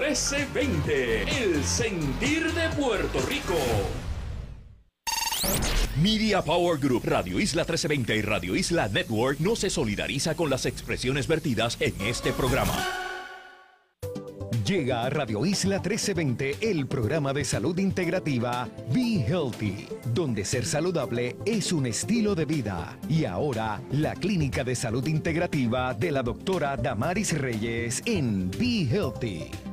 1320, el sentir de Puerto Rico. Media Power Group, Radio Isla 1320 y Radio Isla Network no se solidariza con las expresiones vertidas en este programa. Llega a Radio Isla 1320 el programa de salud integrativa Be Healthy, donde ser saludable es un estilo de vida. Y ahora, la clínica de salud integrativa de la doctora Damaris Reyes en Be Healthy.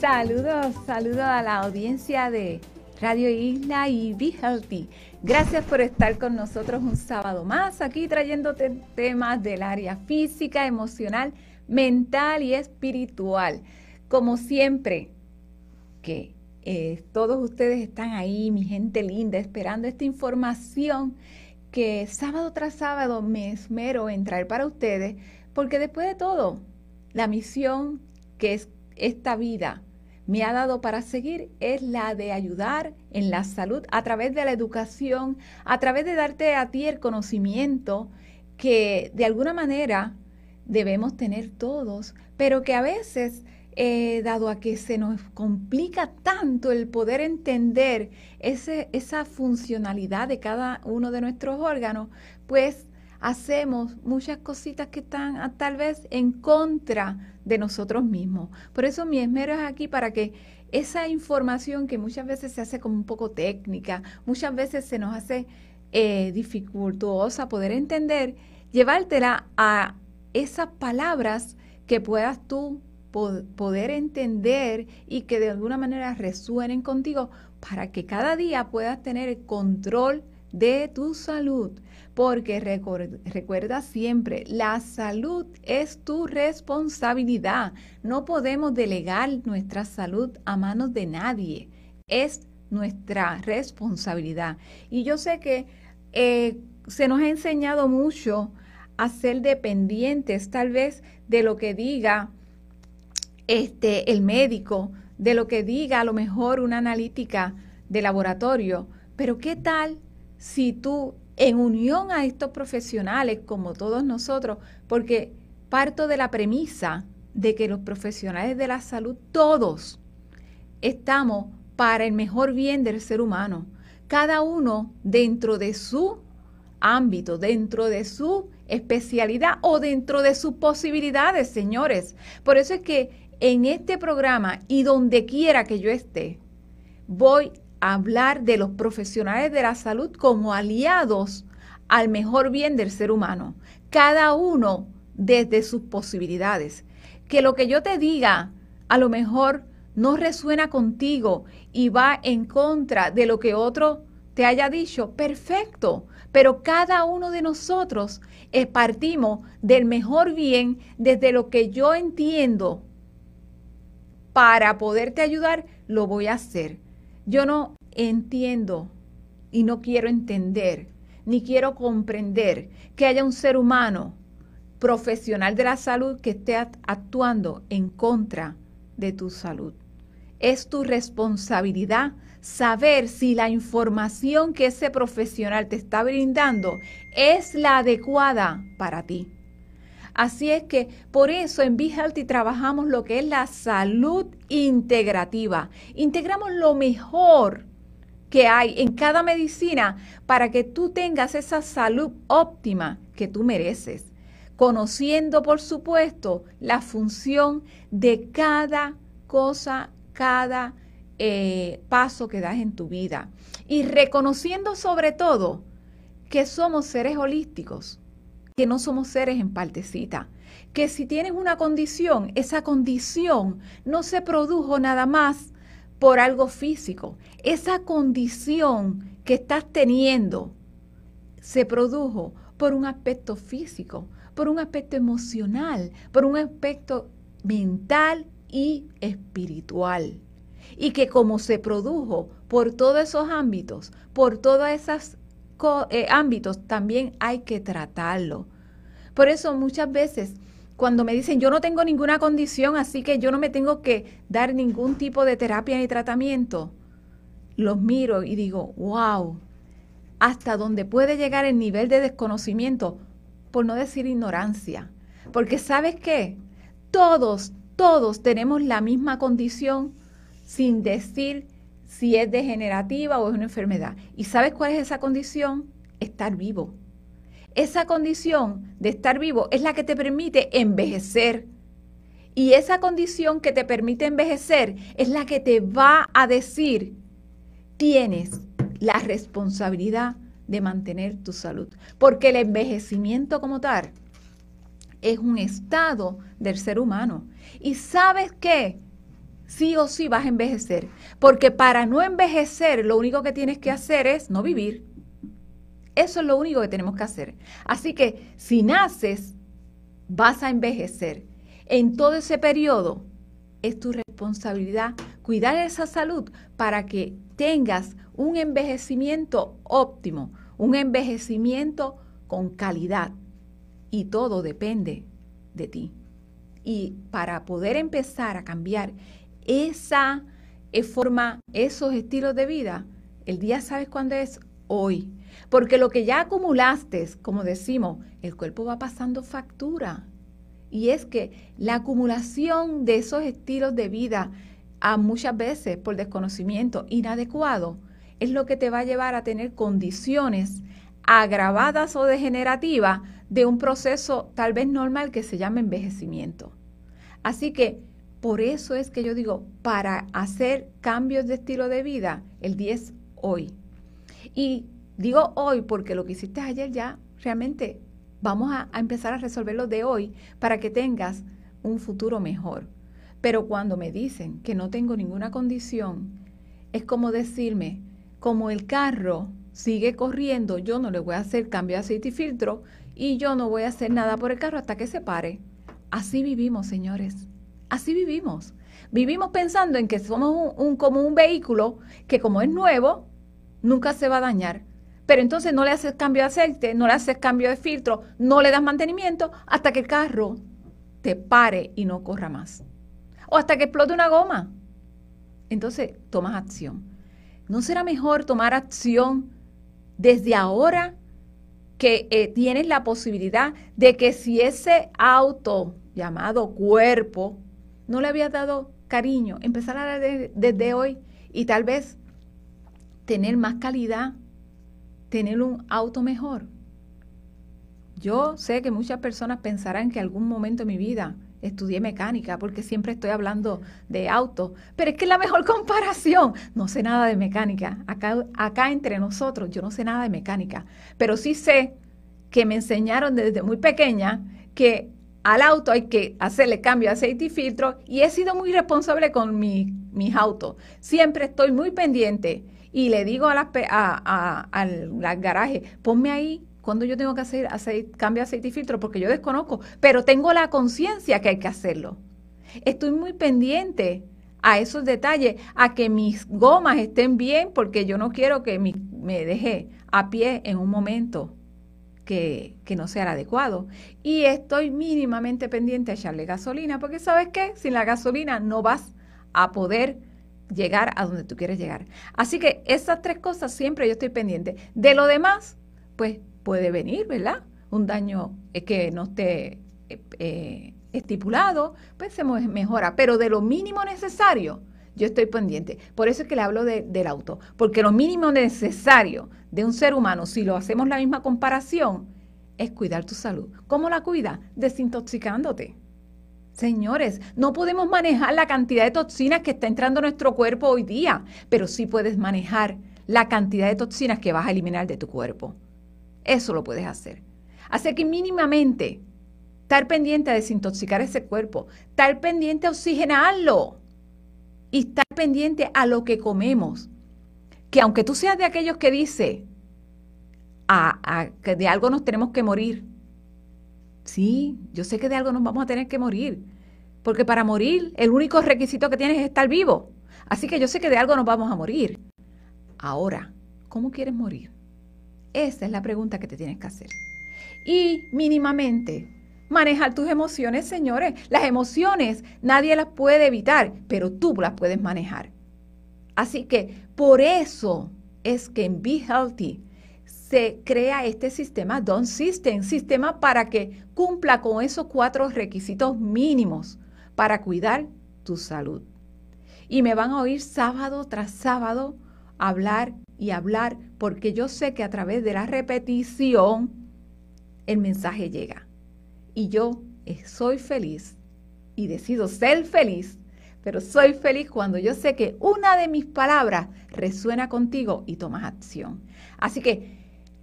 Saludos, saludos a la audiencia de Radio Isla y Be Healthy. Gracias por estar con nosotros un sábado más aquí trayéndote temas del área física, emocional, mental y espiritual. Como siempre, que eh, todos ustedes están ahí, mi gente linda, esperando esta información que sábado tras sábado me esmero en traer para ustedes, porque después de todo, la misión que es esta vida me ha dado para seguir es la de ayudar en la salud a través de la educación, a través de darte a ti el conocimiento que de alguna manera debemos tener todos, pero que a veces, eh, dado a que se nos complica tanto el poder entender ese, esa funcionalidad de cada uno de nuestros órganos, pues hacemos muchas cositas que están tal vez en contra de nosotros mismos. Por eso mi esmero es aquí para que esa información que muchas veces se hace como un poco técnica, muchas veces se nos hace eh, dificultosa poder entender, llevártela a esas palabras que puedas tú poder entender y que de alguna manera resuenen contigo para que cada día puedas tener el control de tu salud, porque recuerda siempre, la salud es tu responsabilidad. No podemos delegar nuestra salud a manos de nadie. Es nuestra responsabilidad. Y yo sé que eh, se nos ha enseñado mucho a ser dependientes tal vez de lo que diga este, el médico, de lo que diga a lo mejor una analítica de laboratorio. Pero ¿qué tal si tú, en unión a estos profesionales, como todos nosotros, porque parto de la premisa de que los profesionales de la salud, todos, estamos para el mejor bien del ser humano, cada uno dentro de su ámbito, dentro de su especialidad o dentro de sus posibilidades, señores. Por eso es que en este programa y donde quiera que yo esté, voy hablar de los profesionales de la salud como aliados al mejor bien del ser humano, cada uno desde sus posibilidades. Que lo que yo te diga a lo mejor no resuena contigo y va en contra de lo que otro te haya dicho, perfecto, pero cada uno de nosotros eh, partimos del mejor bien desde lo que yo entiendo para poderte ayudar, lo voy a hacer. Yo no entiendo y no quiero entender, ni quiero comprender que haya un ser humano profesional de la salud que esté actuando en contra de tu salud. Es tu responsabilidad saber si la información que ese profesional te está brindando es la adecuada para ti. Así es que por eso en Be Healthy trabajamos lo que es la salud integrativa. Integramos lo mejor que hay en cada medicina para que tú tengas esa salud óptima que tú mereces, conociendo por supuesto la función de cada cosa, cada eh, paso que das en tu vida y reconociendo sobre todo que somos seres holísticos que no somos seres en partecita, que si tienes una condición, esa condición no se produjo nada más por algo físico. Esa condición que estás teniendo se produjo por un aspecto físico, por un aspecto emocional, por un aspecto mental y espiritual. Y que como se produjo por todos esos ámbitos, por todas esas eh, ámbitos también hay que tratarlo. Por eso muchas veces cuando me dicen yo no tengo ninguna condición, así que yo no me tengo que dar ningún tipo de terapia ni tratamiento, los miro y digo, wow, hasta dónde puede llegar el nivel de desconocimiento, por no decir ignorancia. Porque sabes qué, todos, todos tenemos la misma condición sin decir si es degenerativa o es una enfermedad. ¿Y sabes cuál es esa condición? Estar vivo. Esa condición de estar vivo es la que te permite envejecer. Y esa condición que te permite envejecer es la que te va a decir, tienes la responsabilidad de mantener tu salud. Porque el envejecimiento como tal es un estado del ser humano. Y sabes qué? Sí o sí vas a envejecer. Porque para no envejecer, lo único que tienes que hacer es no vivir. Eso es lo único que tenemos que hacer. Así que si naces, vas a envejecer. En todo ese periodo, es tu responsabilidad cuidar esa salud para que tengas un envejecimiento óptimo, un envejecimiento con calidad. Y todo depende de ti. Y para poder empezar a cambiar esa eh, forma, esos estilos de vida, el día sabes cuándo es hoy. Porque lo que ya acumulaste, como decimos, el cuerpo va pasando factura. Y es que la acumulación de esos estilos de vida, a muchas veces por desconocimiento inadecuado, es lo que te va a llevar a tener condiciones agravadas o degenerativas de un proceso tal vez normal que se llama envejecimiento. Así que por eso es que yo digo, para hacer cambios de estilo de vida, el 10 hoy. Y digo hoy porque lo que hiciste ayer ya realmente vamos a, empezar a resolverlo de hoy para que tengas un futuro mejor. Pero cuando me dicen que no tengo ninguna condición, es como decirme, como el carro sigue corriendo, yo no le voy a hacer cambio de aceite y filtro y yo no voy a hacer nada por el carro hasta que se pare. Así vivimos, señores. Así vivimos. Vivimos pensando en que somos un, como un vehículo que como es nuevo, nunca se va a dañar. Pero entonces no le haces cambio de aceite, no le haces cambio de filtro, no le das mantenimiento hasta que el carro te pare y no corra más. O hasta que explote una goma. Entonces tomas acción. ¿No será mejor tomar acción desde ahora que eh, tienes la posibilidad de que si ese auto llamado cuerpo no le había dado cariño, empezar a dar desde hoy y tal vez tener más calidad, tener un auto mejor? Yo sé que muchas personas pensarán que algún momento de mi vida estudié mecánica porque siempre estoy hablando de auto, pero es que es la mejor comparación. No sé nada de mecánica. Acá, acá entre nosotros yo no sé nada de mecánica, pero sí sé que me enseñaron desde muy pequeña que al auto hay que hacerle cambio de aceite y filtro y he sido muy responsable con mi, mis autos. Siempre estoy muy pendiente y le digo a las, a, a, a garajes, ponme ahí cuando yo tengo que hacer aceite, cambio aceite y filtro, porque yo desconozco, pero tengo la conciencia que hay que hacerlo. Estoy muy pendiente a esos detalles, a que mis gomas estén bien, porque yo no quiero que me deje a pie en un momento que, que, no sea el adecuado. Y estoy mínimamente pendiente a echarle gasolina, porque sabes qué, sin la gasolina no vas a poder llegar a donde tú quieres llegar. Así que esas tres cosas siempre yo estoy pendiente. De lo demás, pues puede venir, ¿verdad? Un daño eh, que no esté eh, eh, estipulado, pues se mejora, pero de lo mínimo necesario, yo estoy pendiente. Por eso es que le hablo del auto, porque lo mínimo necesario de un ser humano, si lo hacemos la misma comparación, es cuidar tu salud. ¿Cómo la cuida? Desintoxicándote. Señores, no podemos manejar la cantidad de toxinas que está entrando a nuestro cuerpo hoy día, pero sí puedes manejar la cantidad de toxinas que vas a eliminar de tu cuerpo. Eso lo puedes hacer. Así que mínimamente estar pendiente a desintoxicar ese cuerpo, estar pendiente a oxigenarlo y estar pendiente a lo que comemos. Que aunque tú seas de aquellos que dice a, que de algo nos tenemos que morir, sí, yo sé que de algo nos vamos a tener que morir, porque para morir el único requisito que tienes es estar vivo. Así que yo sé que de algo nos vamos a morir. Ahora, ¿cómo quieres morir? Esa es la pregunta que te tienes que hacer. Y mínimamente, manejar tus emociones, señores. Las emociones nadie las puede evitar, pero tú las puedes manejar. Así que por eso es que en Be Healthy se crea este sistema Don't System, sistema para que cumpla con esos cuatro requisitos mínimos para cuidar tu salud. Y me van a oír sábado tras sábado hablar y hablar porque yo sé que a través de la repetición el mensaje llega. Y yo soy feliz y decido ser feliz, pero soy feliz cuando yo sé que una de mis palabras resuena contigo y tomas acción. Así que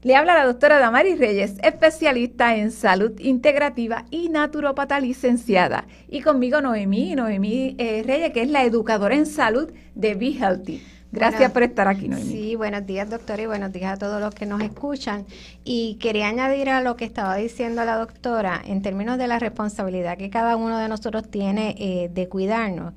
le habla la doctora Damaris Reyes, especialista en salud integrativa y naturopata licenciada. Y conmigo Noemí, Noemí eh, Reyes, que es la educadora en salud de Be Healthy. Gracias por estar aquí, Noemí. Sí, buenos días, doctora, y buenos días a todos los que nos escuchan. Y quería añadir a lo que estaba diciendo la doctora en términos de la responsabilidad que cada uno de nosotros tiene eh, de cuidarnos.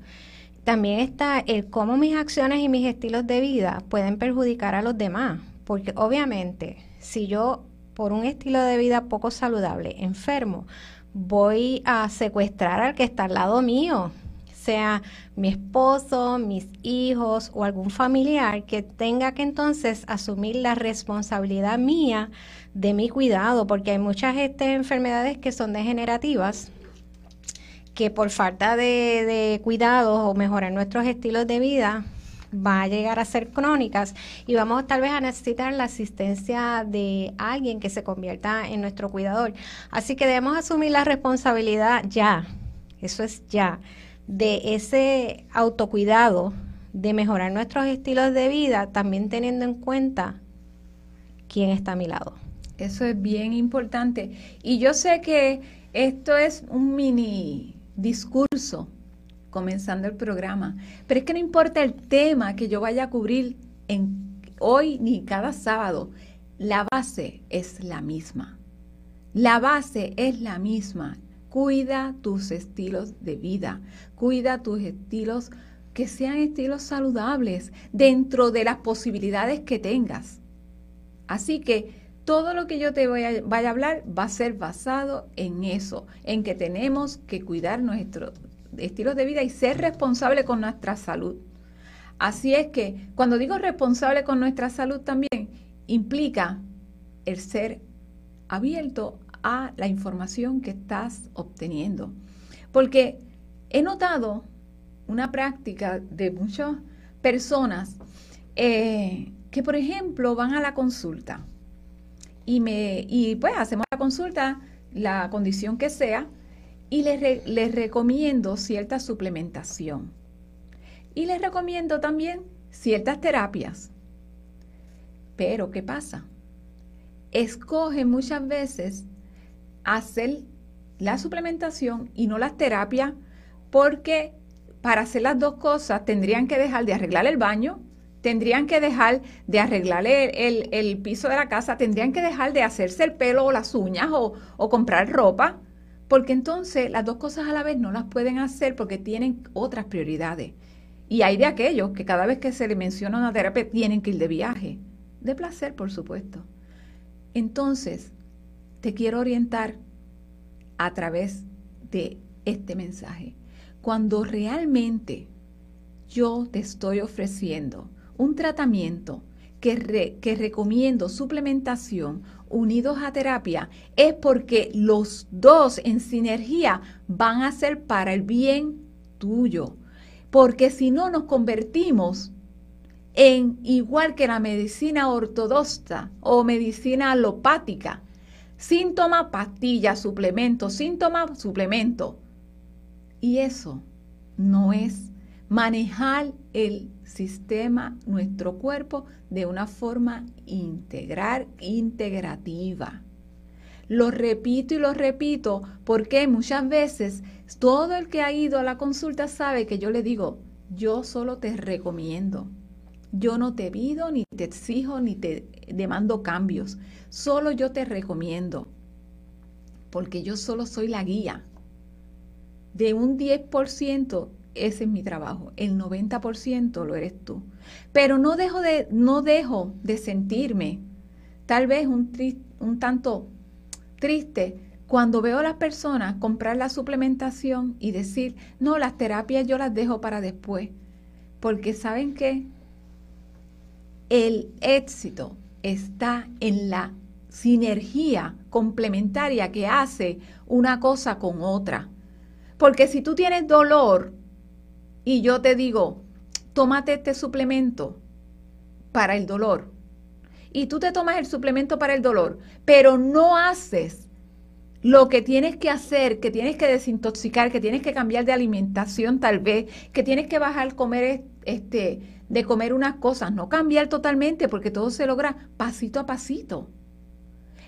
También está el cómo mis acciones y mis estilos de vida pueden perjudicar a los demás, porque obviamente si yo por un estilo de vida poco saludable enfermo, voy a secuestrar al que está al lado mío, sea mi esposo, mis hijos o algún familiar que tenga que entonces asumir la responsabilidad mía de mi cuidado, porque hay muchas este, enfermedades que son degenerativas que por falta de, de cuidados o mejorar nuestros estilos de vida va a llegar a ser crónicas y vamos tal vez a necesitar la asistencia de alguien que se convierta en nuestro cuidador. Así que debemos asumir la responsabilidad ya, eso es ya, de ese autocuidado, de mejorar nuestros estilos de vida, también teniendo en cuenta quién está a mi lado. Eso es bien importante. Y yo sé que esto es un mini discurso comenzando el programa. Pero es que no importa el tema que yo vaya a cubrir hoy ni cada sábado, la base es la misma. La base es la misma. Cuida tus estilos de vida, cuida tus estilos que sean estilos saludables dentro de las posibilidades que tengas. Así que todo lo que yo te voy vaya a hablar va a ser basado en eso, en que tenemos que cuidar nuestro, estilos de vida y ser responsable con nuestra salud. Así es que cuando digo responsable con nuestra salud también implica el ser abierto a la información que estás obteniendo. Porque he notado una práctica de muchas personas eh, que, por ejemplo, van a la consulta y, me, y pues hacemos la consulta, la condición que sea, y les, recomiendo cierta suplementación. Y les recomiendo también ciertas terapias. Pero, ¿qué pasa? Escogen muchas veces hacer la suplementación y no las terapias porque para hacer las dos cosas tendrían que dejar de arreglar el baño, tendrían que dejar de arreglar el, el, piso de la casa, tendrían que dejar de hacerse el pelo o las uñas o, o comprar ropa porque entonces las dos cosas a la vez no las pueden hacer porque tienen otras prioridades. Y hay de aquellos que cada vez que se le menciona una terapia tienen que ir de viaje, de placer, por supuesto. Entonces, te quiero orientar a través de este mensaje. Cuando realmente yo te estoy ofreciendo un tratamiento que, que recomiendo suplementación unidos a terapia es porque los dos en sinergia van a ser para el bien tuyo. Porque si no nos convertimos en igual que la medicina ortodoxa o medicina alopática. Síntoma, pastilla, suplemento, síntoma, suplemento. Y eso no es manejar el sistema, nuestro cuerpo, de una forma integral, integrativa. Lo repito y lo repito porque muchas veces todo el que ha ido a la consulta sabe que yo le digo, yo solo te recomiendo. Yo no te pido, ni te exijo, ni te demando cambios. Solo yo te recomiendo. Porque yo solo soy la guía. De un 10% ese es mi trabajo. El 90% lo eres tú. Pero no dejo de, no dejo de sentirme tal vez un, un tanto triste cuando veo a las personas comprar la suplementación y decir, no, las terapias yo las dejo para después. Porque saben que el éxito está en la sinergia complementaria que hace una cosa con otra. Porque si tú tienes dolor y yo te digo, tómate este suplemento para el dolor, y tú te tomas el suplemento para el dolor, pero no haces lo que tienes que hacer, que tienes que desintoxicar, que tienes que cambiar de alimentación tal vez, que tienes que bajar comer este de comer unas cosas, no cambiar totalmente porque todo se logra pasito a pasito.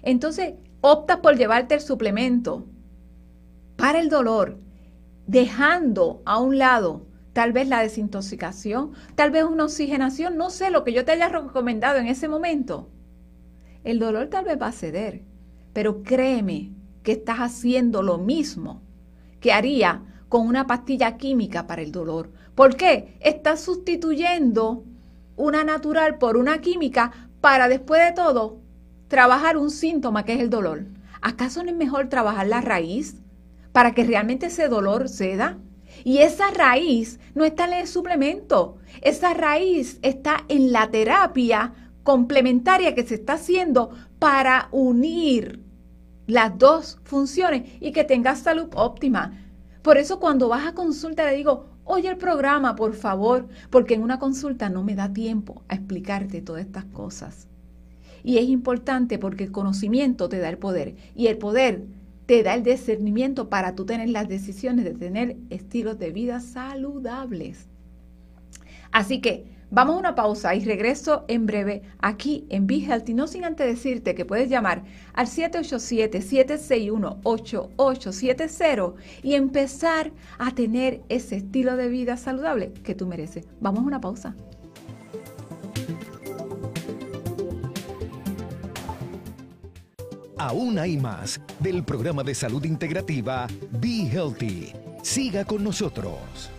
Entonces, optas por llevarte el suplemento para el dolor, dejando a un lado tal vez la desintoxicación, tal vez una oxigenación, no sé, lo que yo te haya recomendado en ese momento. El dolor tal vez va a ceder, pero créeme que estás haciendo lo mismo que haría con una pastilla química para el dolor. ¿Por qué? Estás sustituyendo una natural por una química para después de todo trabajar un síntoma que es el dolor. ¿Acaso no es mejor trabajar la raíz para que realmente ese dolor ceda? Y esa raíz no está en el suplemento, esa raíz está en la terapia complementaria que se está haciendo para unir las dos funciones y que tengas salud óptima. Por eso cuando vas a consulta le digo, oye el programa, por favor, porque en una consulta no me da tiempo a explicarte todas estas cosas. Y es importante porque el conocimiento te da el poder y el poder te da el discernimiento para tú tener las decisiones de tener estilos de vida saludables. Así que vamos a una pausa y regreso en breve aquí en Be Healthy, no sin antes decirte que puedes llamar al 787-761-8870 y empezar a tener ese estilo de vida saludable que tú mereces. Vamos a una pausa. Aún hay más del programa de salud integrativa Be Healthy. Siga con nosotros.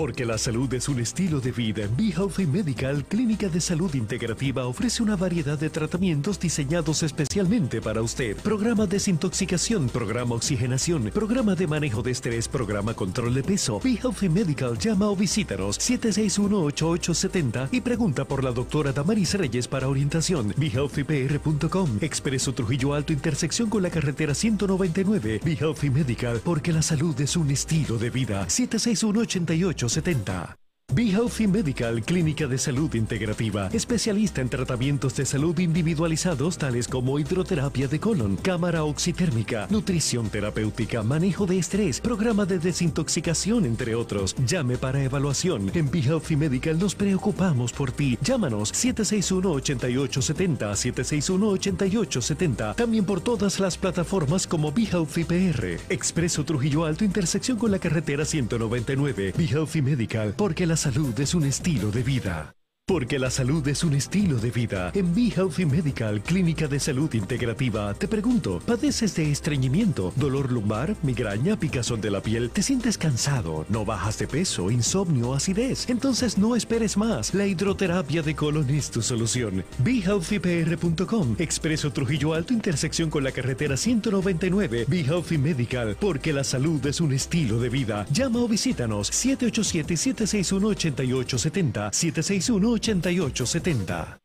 Porque la salud es un estilo de vida. Be Healthy Medical, clínica de salud integrativa, ofrece una variedad de tratamientos diseñados especialmente para usted. Programa desintoxicación, programa oxigenación, programa de manejo de estrés, programa control de peso. Be Healthy Medical, llama o visítanos 761-8870 y pregunta por la doctora Damaris Reyes para orientación. BeHealthyPR.com, Expreso Trujillo Alto, intersección con la carretera 199. Be Healthy Medical, porque la salud es un estilo de vida. 761 88 70 Be Healthy Medical, clínica de salud integrativa, especialista en tratamientos de salud individualizados tales como hidroterapia de colon, cámara oxitérmica, nutrición terapéutica, manejo de estrés, programa de desintoxicación, entre otros. Llame para evaluación. En Be Healthy Medical nos preocupamos por ti. Llámanos 761-8870, 761-8870. También por todas las plataformas como Be Healthy PR. Expreso Trujillo Alto, intersección con la carretera 199. Be Healthy Medical, porque la salud es un estilo de vida. Porque la salud es un estilo de vida. En Be Healthy Medical, clínica de salud integrativa, te pregunto, ¿padeces de estreñimiento, dolor lumbar, migraña, picazón de la piel? ¿Te sientes cansado? ¿No bajas de peso, insomnio, acidez? Entonces no esperes más. La hidroterapia de colon es tu solución. BeHealthyPR.com, Expreso Trujillo Alto, intersección con la carretera 199. Be Healthy Medical, porque la salud es un estilo de vida. Llama o visítanos 787-761-8870, 761 8870.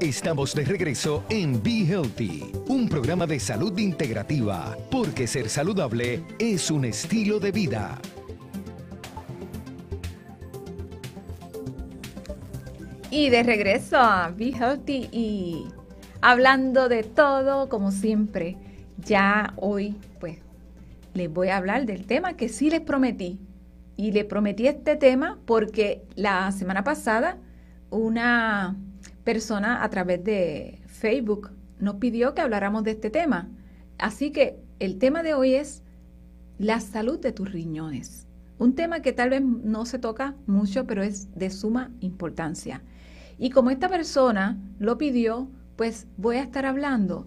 Estamos de regreso en Be Healthy, un programa de salud integrativa, porque ser saludable es un estilo de vida. Y de regreso a Be Healthy y hablando de todo, como siempre, ya hoy pues les voy a hablar del tema que sí les prometí. Y les prometí este tema porque la semana pasada una persona a través de Facebook nos pidió que habláramos de este tema. Así que el tema de hoy es la salud de tus riñones. Un tema que tal vez no se toca mucho, pero es de suma importancia. Y como esta persona lo pidió, pues voy a estar hablando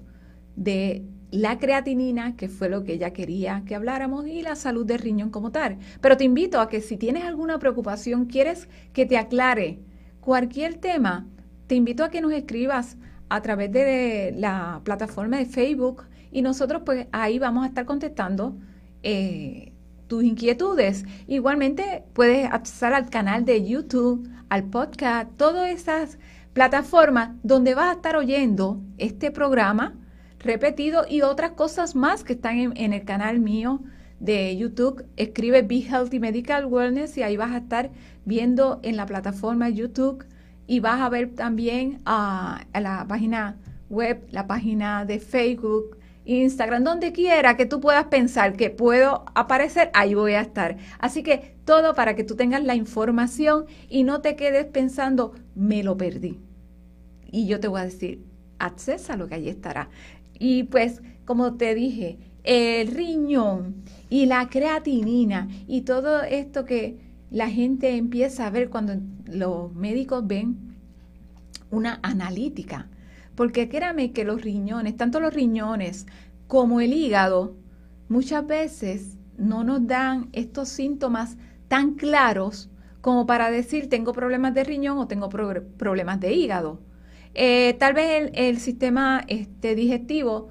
de la creatinina, que fue lo que ella quería que habláramos, y la salud del riñón como tal. Pero te invito a que si tienes alguna preocupación, quieres que te aclare cualquier tema, te invito a que nos escribas a través de la plataforma de Facebook y nosotros pues ahí vamos a estar contestando eh, tus inquietudes. Igualmente puedes acceder al canal de YouTube, al podcast, todas esas plataformas donde vas a estar oyendo este programa repetido y otras cosas más que están en, el canal mío de YouTube. Escribe Be Healthy Medical Wellness y ahí vas a estar viendo en la plataforma YouTube y vas a ver también a la página web, la página de Facebook, Instagram, donde quiera que tú puedas pensar que puedo aparecer, ahí voy a estar. Así que todo para que tú tengas la información y no te quedes pensando, me lo perdí. Y yo te voy a decir, accesa lo que allí estará. Y pues, como te dije, el riñón y la creatinina y todo esto que la gente empieza a ver cuando los médicos ven una analítica porque créame que los riñones, tanto los riñones como el hígado, muchas veces no nos dan estos síntomas tan claros como para decir tengo problemas de riñón o tengo problemas de hígado. Eh, tal vez el, sistema este, digestivo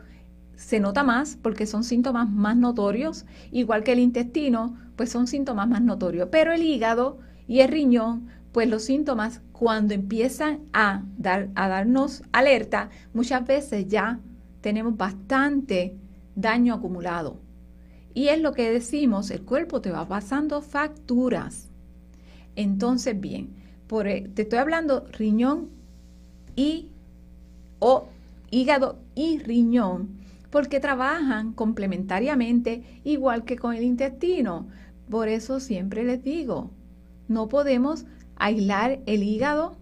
se nota más porque son síntomas más notorios, igual que el intestino, pues son síntomas más notorios. Pero el hígado y el riñón pues los síntomas cuando empiezan a, dar, a darnos alerta, muchas veces ya tenemos bastante daño acumulado. Y es lo que decimos, el cuerpo te va pasando facturas. Entonces, bien, por, e, te estoy hablando riñón y o hígado y riñón, porque trabajan complementariamente igual que con el intestino. Por eso siempre les digo, no podemos aislar el hígado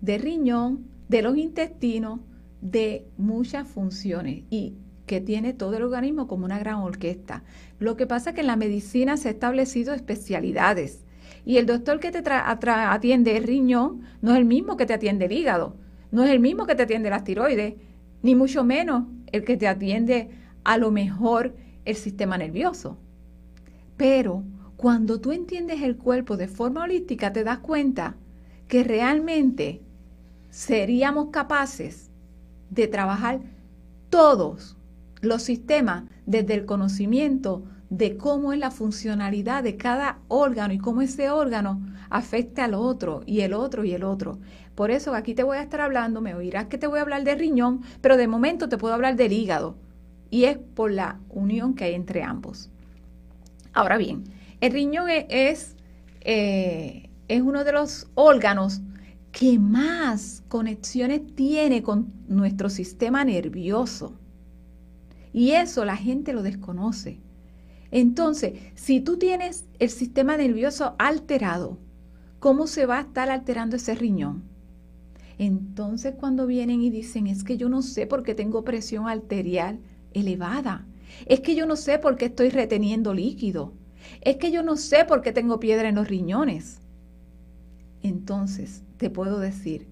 de riñón, de los intestinos, de muchas funciones y que tiene todo el organismo como una gran orquesta. Lo que pasa es que en la medicina se han establecido especialidades y el doctor que te atiende el riñón no es el mismo que te atiende el hígado, no es el mismo que te atiende las tiroides, ni mucho menos el que te atiende a lo mejor el sistema nervioso. Pero cuando tú entiendes el cuerpo de forma holística, te das cuenta que realmente seríamos capaces de trabajar todos los sistemas desde el conocimiento de cómo es la funcionalidad de cada órgano y cómo ese órgano afecta al otro y el otro y el otro. Por eso aquí te voy a estar hablando, me oirás que te voy a hablar de riñón, pero de momento te puedo hablar del hígado y es por la unión que hay entre ambos. Ahora bien, el riñón e-, es, eh, es uno de los órganos que más conexiones tiene con nuestro sistema nervioso. Y eso la gente lo desconoce. Entonces, si tú tienes el sistema nervioso alterado, ¿cómo se va a estar alterando ese riñón? Entonces, cuando vienen y dicen, es que yo no sé por qué tengo presión arterial elevada, es que yo no sé por qué estoy reteniendo líquido, es que yo no sé por qué tengo piedra en los riñones. Entonces, te puedo decir,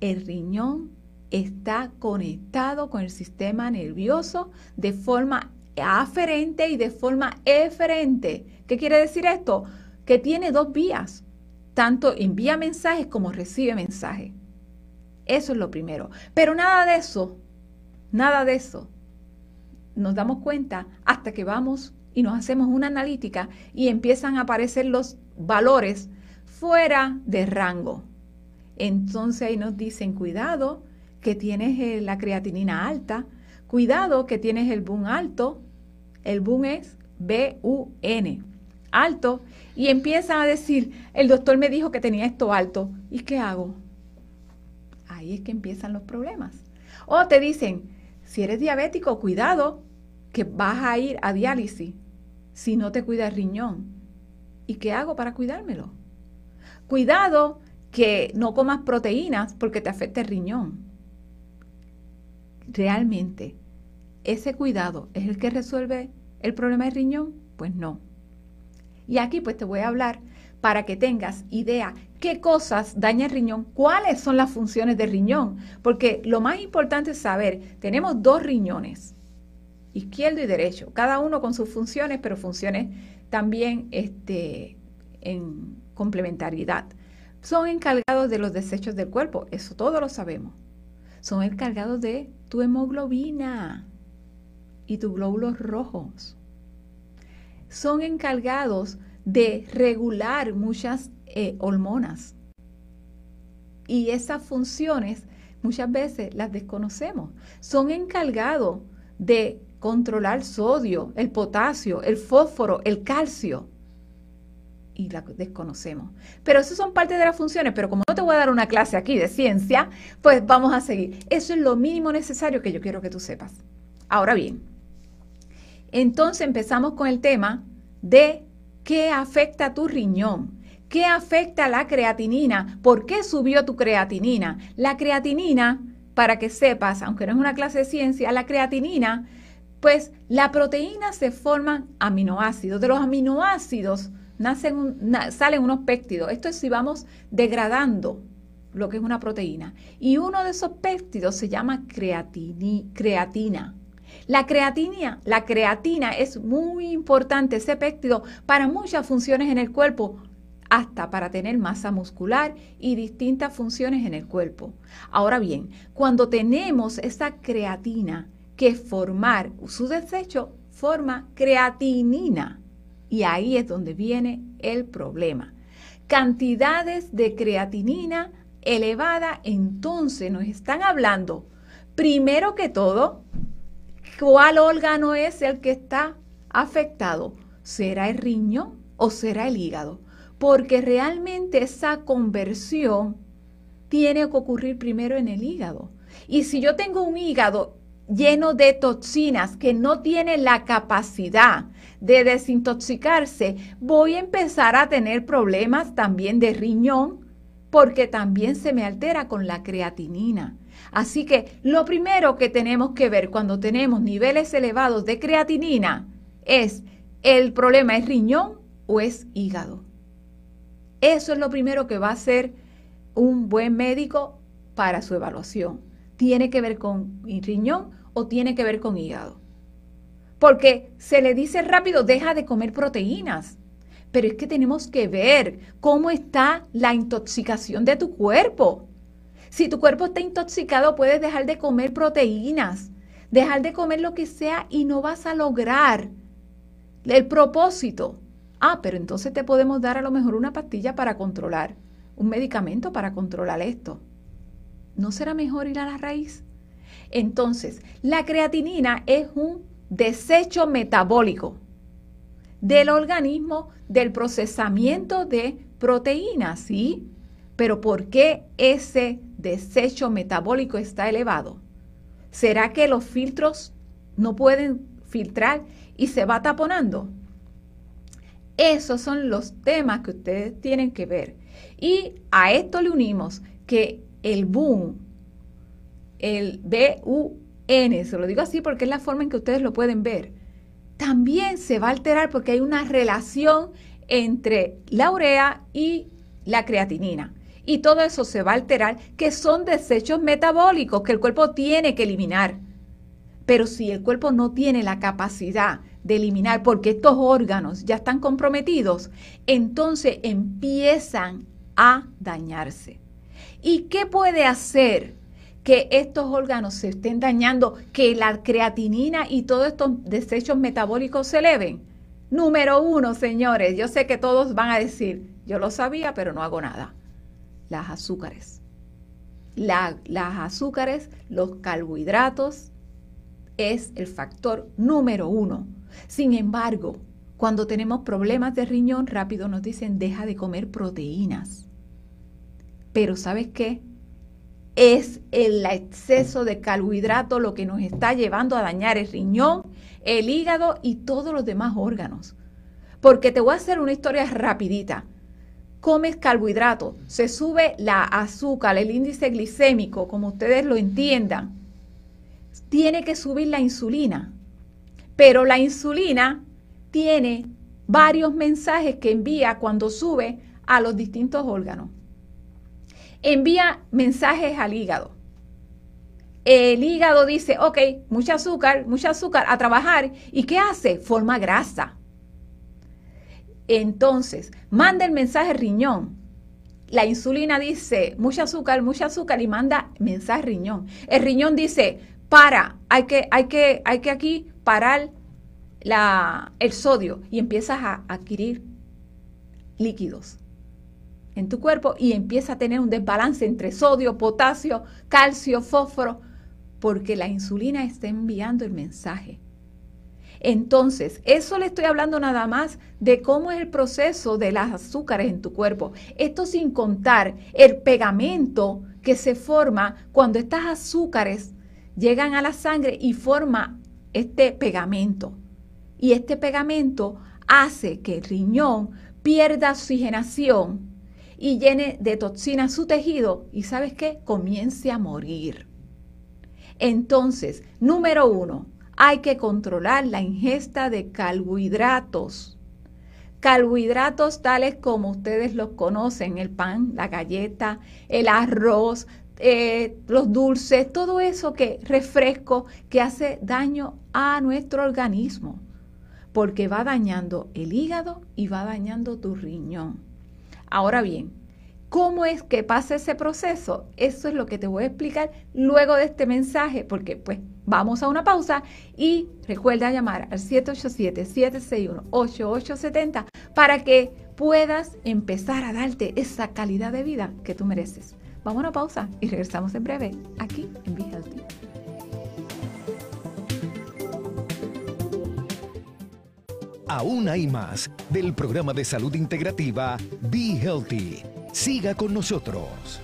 el riñón está conectado con el sistema nervioso de forma aferente y de forma eferente. ¿Qué quiere decir esto? Que tiene dos vías, tanto envía mensajes como recibe mensajes. Eso es lo primero. Pero nada de eso, nada de eso, nos damos cuenta hasta que vamos y nos hacemos una analítica y empiezan a aparecer los valores fuera de rango. Entonces ahí nos dicen, cuidado que tienes eh, la creatinina alta, cuidado que tienes el BUN alto, el BUN es B-U-N, alto, y empiezan a decir, el doctor me dijo que tenía esto alto, ¿y qué hago? Ahí es que empiezan los problemas. O te dicen, si eres diabético, cuidado, que vas a ir a diálisis si no te cuida el riñón. ¿Y qué hago para cuidármelo? Cuidado que no comas proteínas porque te afecta el riñón. Realmente, ¿ese cuidado es el que resuelve el problema del riñón? Pues no. Y aquí pues te voy a hablar para que tengas idea qué cosas daña el riñón, cuáles son las funciones del riñón, porque lo más importante es saber, tenemos dos riñones izquierdo y derecho, cada uno con sus funciones, pero funciones también este, en complementariedad. Son encargados de los desechos del cuerpo, eso todos lo sabemos. Son encargados de tu hemoglobina y tus glóbulos rojos. son encargados de regular muchas eh, hormonas. Y esas funciones muchas veces las desconocemos. Son encargados de controlar sodio, el potasio, el fósforo, el calcio. Y las desconocemos. Pero eso son parte de las funciones, pero como no te voy a dar una clase aquí de ciencia, pues vamos a seguir. Eso es lo mínimo necesario que yo quiero que tú sepas. Ahora bien, entonces empezamos con el tema de qué afecta tu riñón. ¿Qué afecta la creatinina? ¿Por qué subió tu creatinina? La creatinina, para que sepas, aunque no es una clase de ciencia, la creatinina, pues la proteína se forman aminoácidos. De los aminoácidos nacen salen unos péptidos. Esto es si vamos degradando lo que es una proteína. Y uno de esos péptidos se llama creatina. La creatina, la creatina es muy importante, ese péptido, para muchas funciones en el cuerpo, hasta para tener masa muscular y distintas funciones en el cuerpo. Ahora bien, cuando tenemos esa creatina que formar su desecho, forma creatinina. Y ahí es donde viene el problema. Cantidades de creatinina elevada, entonces nos están hablando, primero que todo, ¿cuál órgano es el que está afectado? ¿Será el riñón o será el hígado? porque realmente esa conversión tiene que ocurrir primero en el hígado. Y si yo tengo un hígado lleno de toxinas que no tiene la capacidad de desintoxicarse, voy a empezar a tener problemas también de riñón porque también se me altera con la creatinina. Así que lo primero que tenemos que ver cuando tenemos niveles elevados de creatinina es el problema es riñón o es hígado. Eso es lo primero que va a hacer un buen médico para su evaluación. ¿Tiene que ver con riñón o tiene que ver con hígado? Porque se le dice rápido, deja de comer proteínas. Pero es que tenemos que ver cómo está la intoxicación de tu cuerpo. Si tu cuerpo está intoxicado, puedes dejar de comer proteínas, dejar de comer lo que sea y no vas a lograr el propósito. Ah, pero entonces te podemos dar a lo mejor una pastilla para controlar, un medicamento para controlar esto. ¿No será mejor ir a la raíz? Entonces, la creatinina es un desecho metabólico del organismo del procesamiento de proteínas, ¿sí? Pero ¿por qué ese desecho metabólico está elevado? ¿Será que los filtros no pueden filtrar y se va taponando? Esos son los temas que ustedes tienen que ver. Y a esto le unimos que el boom, el B-U-N, se lo digo así porque es la forma en que ustedes lo pueden ver, también se va a alterar porque hay una relación entre la urea y la creatinina. Y todo eso se va a alterar, que son desechos metabólicos que el cuerpo tiene que eliminar. Pero si el cuerpo no tiene la capacidad de eliminar porque estos órganos ya están comprometidos, entonces empiezan a dañarse. ¿Y qué puede hacer que estos órganos se estén dañando, que la creatinina y todos estos desechos metabólicos se eleven? Número uno, señores, yo sé que todos van a decir, yo lo sabía, pero no hago nada. Las azúcares. las azúcares, los carbohidratos, es el factor número uno sin embargo, cuando tenemos problemas de riñón, rápido nos dicen deja de comer proteínas. Pero ¿sabes qué? Es el exceso de carbohidrato lo que nos está llevando a dañar el riñón, el hígado y todos los demás órganos. Porque te voy a hacer una historia rapidita. Comes carbohidrato, se sube la azúcar, el índice glicémico, como ustedes lo entiendan. Tiene que subir la insulina pero la insulina tiene varios mensajes que envía cuando sube a los distintos órganos. Envía mensajes al hígado. El hígado dice, ok, mucha azúcar, mucha azúcar a trabajar. ¿Y qué hace? Forma grasa. Entonces, manda el mensaje riñón. La insulina dice, mucha azúcar, mucha azúcar y manda mensaje riñón. El riñón dice, para, hay que, hay que, hay que aquí parar el sodio y empiezas a adquirir líquidos en tu cuerpo y empieza a tener un desbalance entre sodio, potasio, calcio, fósforo, porque la insulina está enviando el mensaje. Entonces, eso le estoy hablando nada más de cómo es el proceso de las azúcares en tu cuerpo. Esto sin contar el pegamento que se forma cuando estas azúcares llegan a la sangre y forma este pegamento. Y este pegamento hace que el riñón pierda oxigenación y llene de toxinas su tejido y sabes qué, comience a morir. Entonces, número uno, hay que controlar la ingesta de carbohidratos. Carbohidratos tales como ustedes los conocen, el pan, la galleta, el arroz, eh, los dulces, todo eso que refresco que hace daño a nuestro organismo, porque va dañando el hígado y va dañando tu riñón. Ahora bien, ¿Cómo es que pasa ese proceso? Eso es lo que te voy a explicar luego de este mensaje, porque pues vamos a una pausa y recuerda llamar al 787-761-8870 para que puedas empezar a darte esa calidad de vida que tú mereces. Vamos a una pausa y regresamos en breve aquí en Be Healthy. Aún hay más del programa de salud integrativa Be Healthy Siga con nosotros.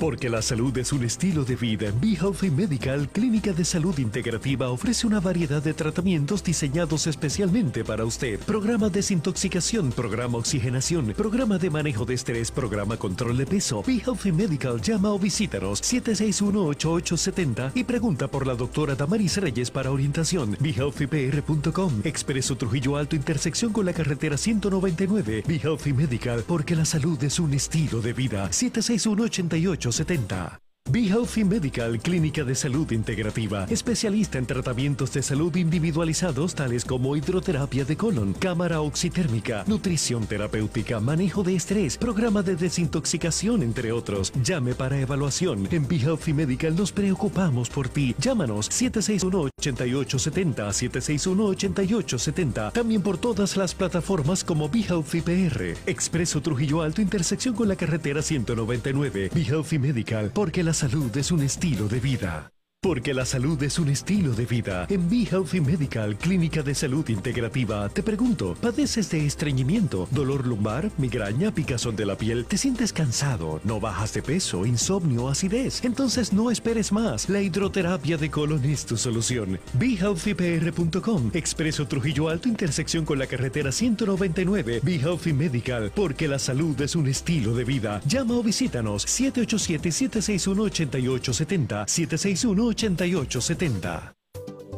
Porque la salud es un estilo de vida, Be Healthy Medical, Clínica de Salud Integrativa, ofrece una variedad de tratamientos diseñados especialmente para usted. Programa desintoxicación, programa oxigenación, programa de manejo de estrés, programa control de peso. Be Healthy Medical, llama o visítanos 761-8870 y pregunta por la doctora Damaris Reyes para orientación. BeHealthyPR.com, Expreso Trujillo Alto, intersección con la carretera 199. Be Healthy Medical, porque la salud es un estilo de vida. 761 88 70 Be Healthy Medical, clínica de salud integrativa, especialista en tratamientos de salud individualizados tales como hidroterapia de colon, cámara oxitérmica, nutrición terapéutica, manejo de estrés, programa de desintoxicación, entre otros. Llame para evaluación. En Be Healthy Medical nos preocupamos por ti. Llámanos 761-8870, 761-8870. También por todas las plataformas como Be Healthy PR. Expreso Trujillo Alto, intersección con la carretera 199. Be Healthy Medical, porque las salud es un estilo de vida. Porque la salud es un estilo de vida. En Be Healthy Medical, Clínica de Salud Integrativa, te pregunto, ¿padeces de estreñimiento, dolor lumbar, migraña, picazón de la piel? ¿Te sientes cansado? ¿No bajas de peso, insomnio, acidez? Entonces no esperes más. La hidroterapia de colon es tu solución. BeHealthyPR.com, Expreso Trujillo Alto, intersección con la carretera 199. Be Healthy Medical, porque la salud es un estilo de vida. Llama o visítanos 787-761-8870, 761 8870.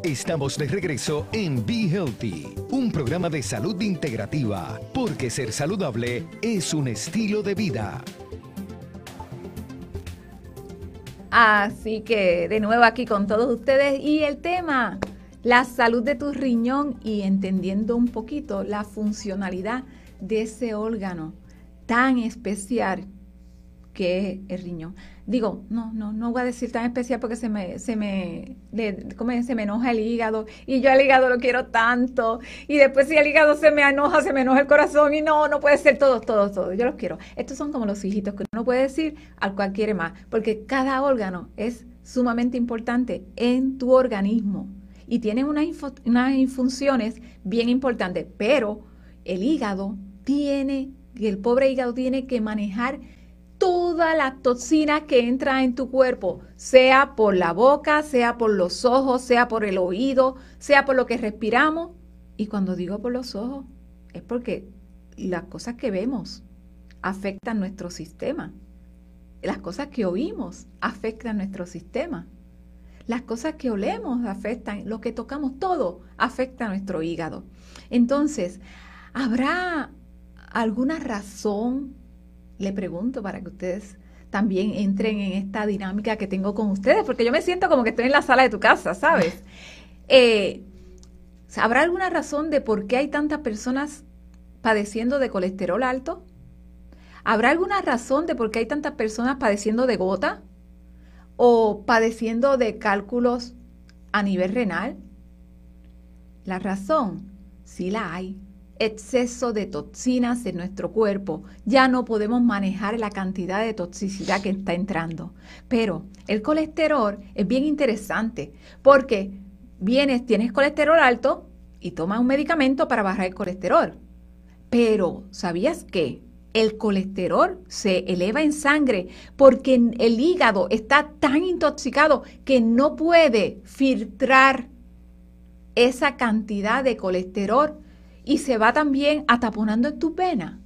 Estamos de regreso en Be Healthy, un programa de salud integrativa, porque ser saludable es un estilo de vida. Así que de nuevo aquí con todos ustedes y el tema, la salud de tu riñón y entendiendo un poquito la funcionalidad de ese órgano tan especial que es el riñón digo, no, no, no voy a decir tan especial porque se me, se me, se me enoja el hígado y yo al hígado lo quiero tanto y después si el hígado se me enoja, se me enoja el corazón y no, no puede ser todos, todos, todos, yo los quiero. Estos son como los hijitos que uno puede decir al cual quiere más, porque cada órgano es sumamente importante en tu organismo y tienen unas, unas funciones bien importantes, pero el hígado tiene, el pobre hígado tiene que manejar toda la toxina que entra en tu cuerpo, sea por la boca, sea por los ojos, sea por el oído, sea por lo que respiramos. Y cuando digo por los ojos, es porque las cosas que vemos afectan nuestro sistema. Las cosas que oímos afectan nuestro sistema. Las cosas que olemos afectan, lo que tocamos, todo afecta a nuestro hígado. Entonces, ¿habrá alguna razón le pregunto para que ustedes también entren en esta dinámica que tengo con ustedes, porque yo me siento como que estoy en la sala de tu casa, ¿sabes? Eh, ¿Habrá alguna razón de por qué hay tantas personas padeciendo de colesterol alto? ¿Habrá alguna razón de por qué hay tantas personas padeciendo de gota? ¿O padeciendo de cálculos a nivel renal? La razón, sí la hay. Exceso de toxinas en nuestro cuerpo. Ya no podemos manejar la cantidad de toxicidad que está entrando. Pero el colesterol es bien interesante porque vienes, tienes colesterol alto y tomas un medicamento para bajar el colesterol. Pero, ¿sabías qué? El colesterol se eleva en sangre porque el hígado está tan intoxicado que no puede filtrar esa cantidad de colesterol y se va también ataponando en tu vena.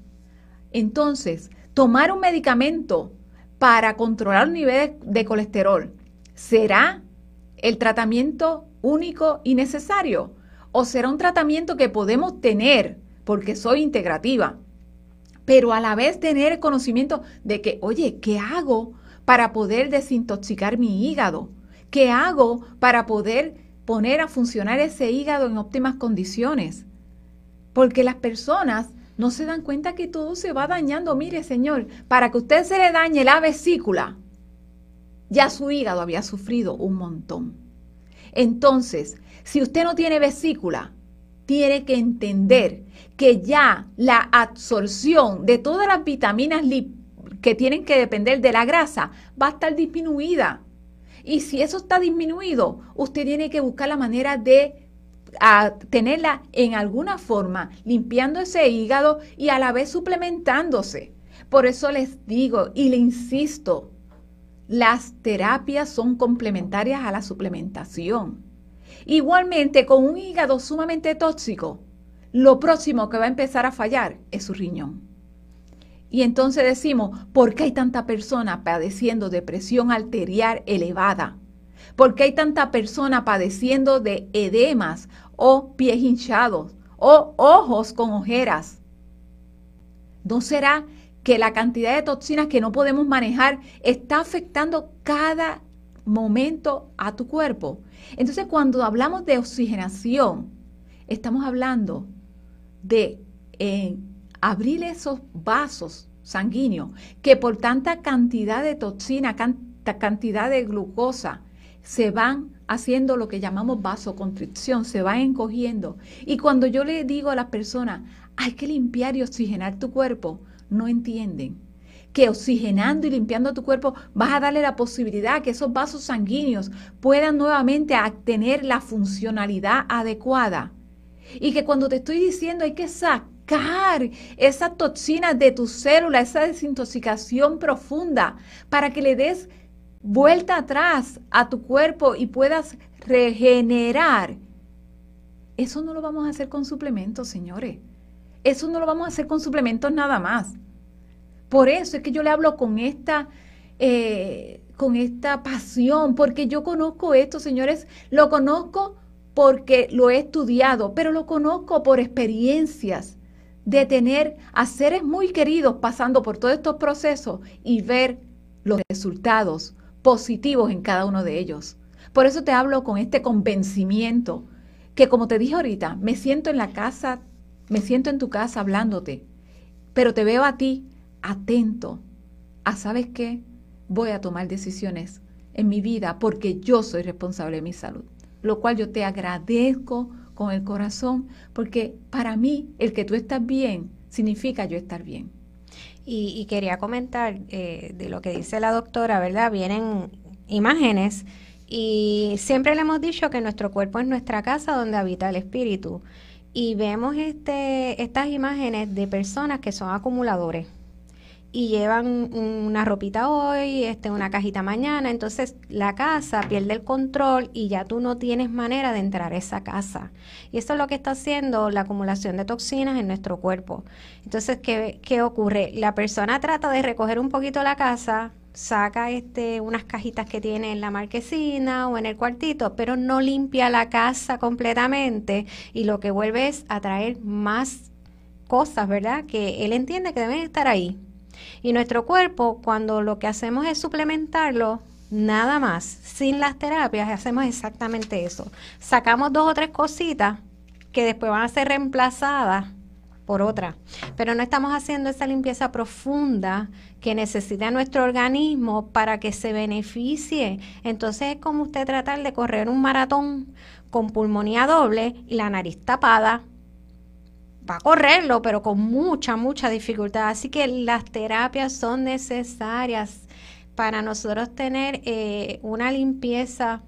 Entonces, tomar un medicamento para controlar el nivel de colesterol, ¿será el tratamiento único y necesario? ¿O será un tratamiento que podemos tener porque soy integrativa? Pero a la vez tener el conocimiento de que, oye, ¿qué hago para poder desintoxicar mi hígado? ¿Qué hago para poder poner a funcionar ese hígado en óptimas condiciones. Porque las personas no se dan cuenta que todo se va dañando. Mire, señor, para que usted se le dañe la vesícula, ya su hígado había sufrido un montón. Entonces, si usted no tiene vesícula, tiene que entender que ya la absorción de todas las vitaminas que tienen que depender de la grasa va a estar disminuida. Y si eso está disminuido, usted tiene que buscar la manera de tenerla en alguna forma, limpiando ese hígado y a la vez suplementándose. Por eso les digo y le insisto, las terapias son complementarias a la suplementación. Igualmente, con un hígado sumamente tóxico, lo próximo que va a empezar a fallar es su riñón. Y entonces decimos, ¿por qué hay tanta persona padeciendo de presión arterial elevada? ¿Por qué hay tanta persona padeciendo de edemas o pies hinchados o ojos con ojeras? ¿No será que la cantidad de toxinas que no podemos manejar está afectando cada momento a tu cuerpo? Entonces, cuando hablamos de oxigenación, estamos hablando de eh, abrir esos vasos sanguíneos que por tanta cantidad de toxina, tanta cantidad de glucosa, se van haciendo lo que llamamos vasoconstricción, se van encogiendo. Y cuando yo le digo a las personas, hay que limpiar y oxigenar tu cuerpo, no entienden que oxigenando y limpiando tu cuerpo vas a darle la posibilidad que esos vasos sanguíneos puedan nuevamente tener la funcionalidad adecuada. Y que cuando te estoy diciendo hay que sacar sacar esa toxina de tu célula, esa desintoxicación profunda, para que le des vuelta atrás a tu cuerpo y puedas regenerar. Eso no lo vamos a hacer con suplementos, señores. Eso no lo vamos a hacer con suplementos nada más. Por eso es que yo le hablo con esta, eh, con esta pasión, porque yo conozco esto, señores, lo conozco porque lo he estudiado, pero lo conozco por experiencias de tener a seres muy queridos pasando por todos estos procesos y ver los resultados positivos en cada uno de ellos. Por eso te hablo con este convencimiento, que como te dije ahorita, me siento en la casa, me siento en tu casa hablándote, pero te veo a ti atento a, ¿sabes qué? Voy a tomar decisiones en mi vida porque yo soy responsable de mi salud, lo cual yo te agradezco con el corazón, porque para mí el que tú estás bien significa yo estar bien. Y, quería comentar eh, de lo que dice la doctora, ¿verdad? Vienen imágenes y siempre le hemos dicho que nuestro cuerpo es nuestra casa donde habita el espíritu. Y vemos este, estas imágenes de personas que son acumuladores y llevan una ropita hoy, este, una cajita mañana, entonces la casa pierde el control y ya tú no tienes manera de entrar a esa casa. Y eso es lo que está haciendo la acumulación de toxinas en nuestro cuerpo. Entonces, ¿qué, qué ocurre? La persona trata de recoger un poquito la casa, saca este, unas cajitas que tiene en la marquesina o en el cuartito, pero no limpia la casa completamente y lo que vuelve es a traer más cosas, ¿verdad? Que él entiende que deben estar ahí, y nuestro cuerpo, cuando lo que hacemos es suplementarlo, nada más, sin las terapias, hacemos exactamente eso. Sacamos dos o tres cositas que después van a ser reemplazadas por otra. Pero no estamos haciendo esa limpieza profunda que necesita nuestro organismo para que se beneficie. Entonces es como usted tratar de correr un maratón con pulmonía doble y la nariz tapada. Va a correrlo, pero con mucha, mucha dificultad. Así que las terapias son necesarias para nosotros tener eh, una limpieza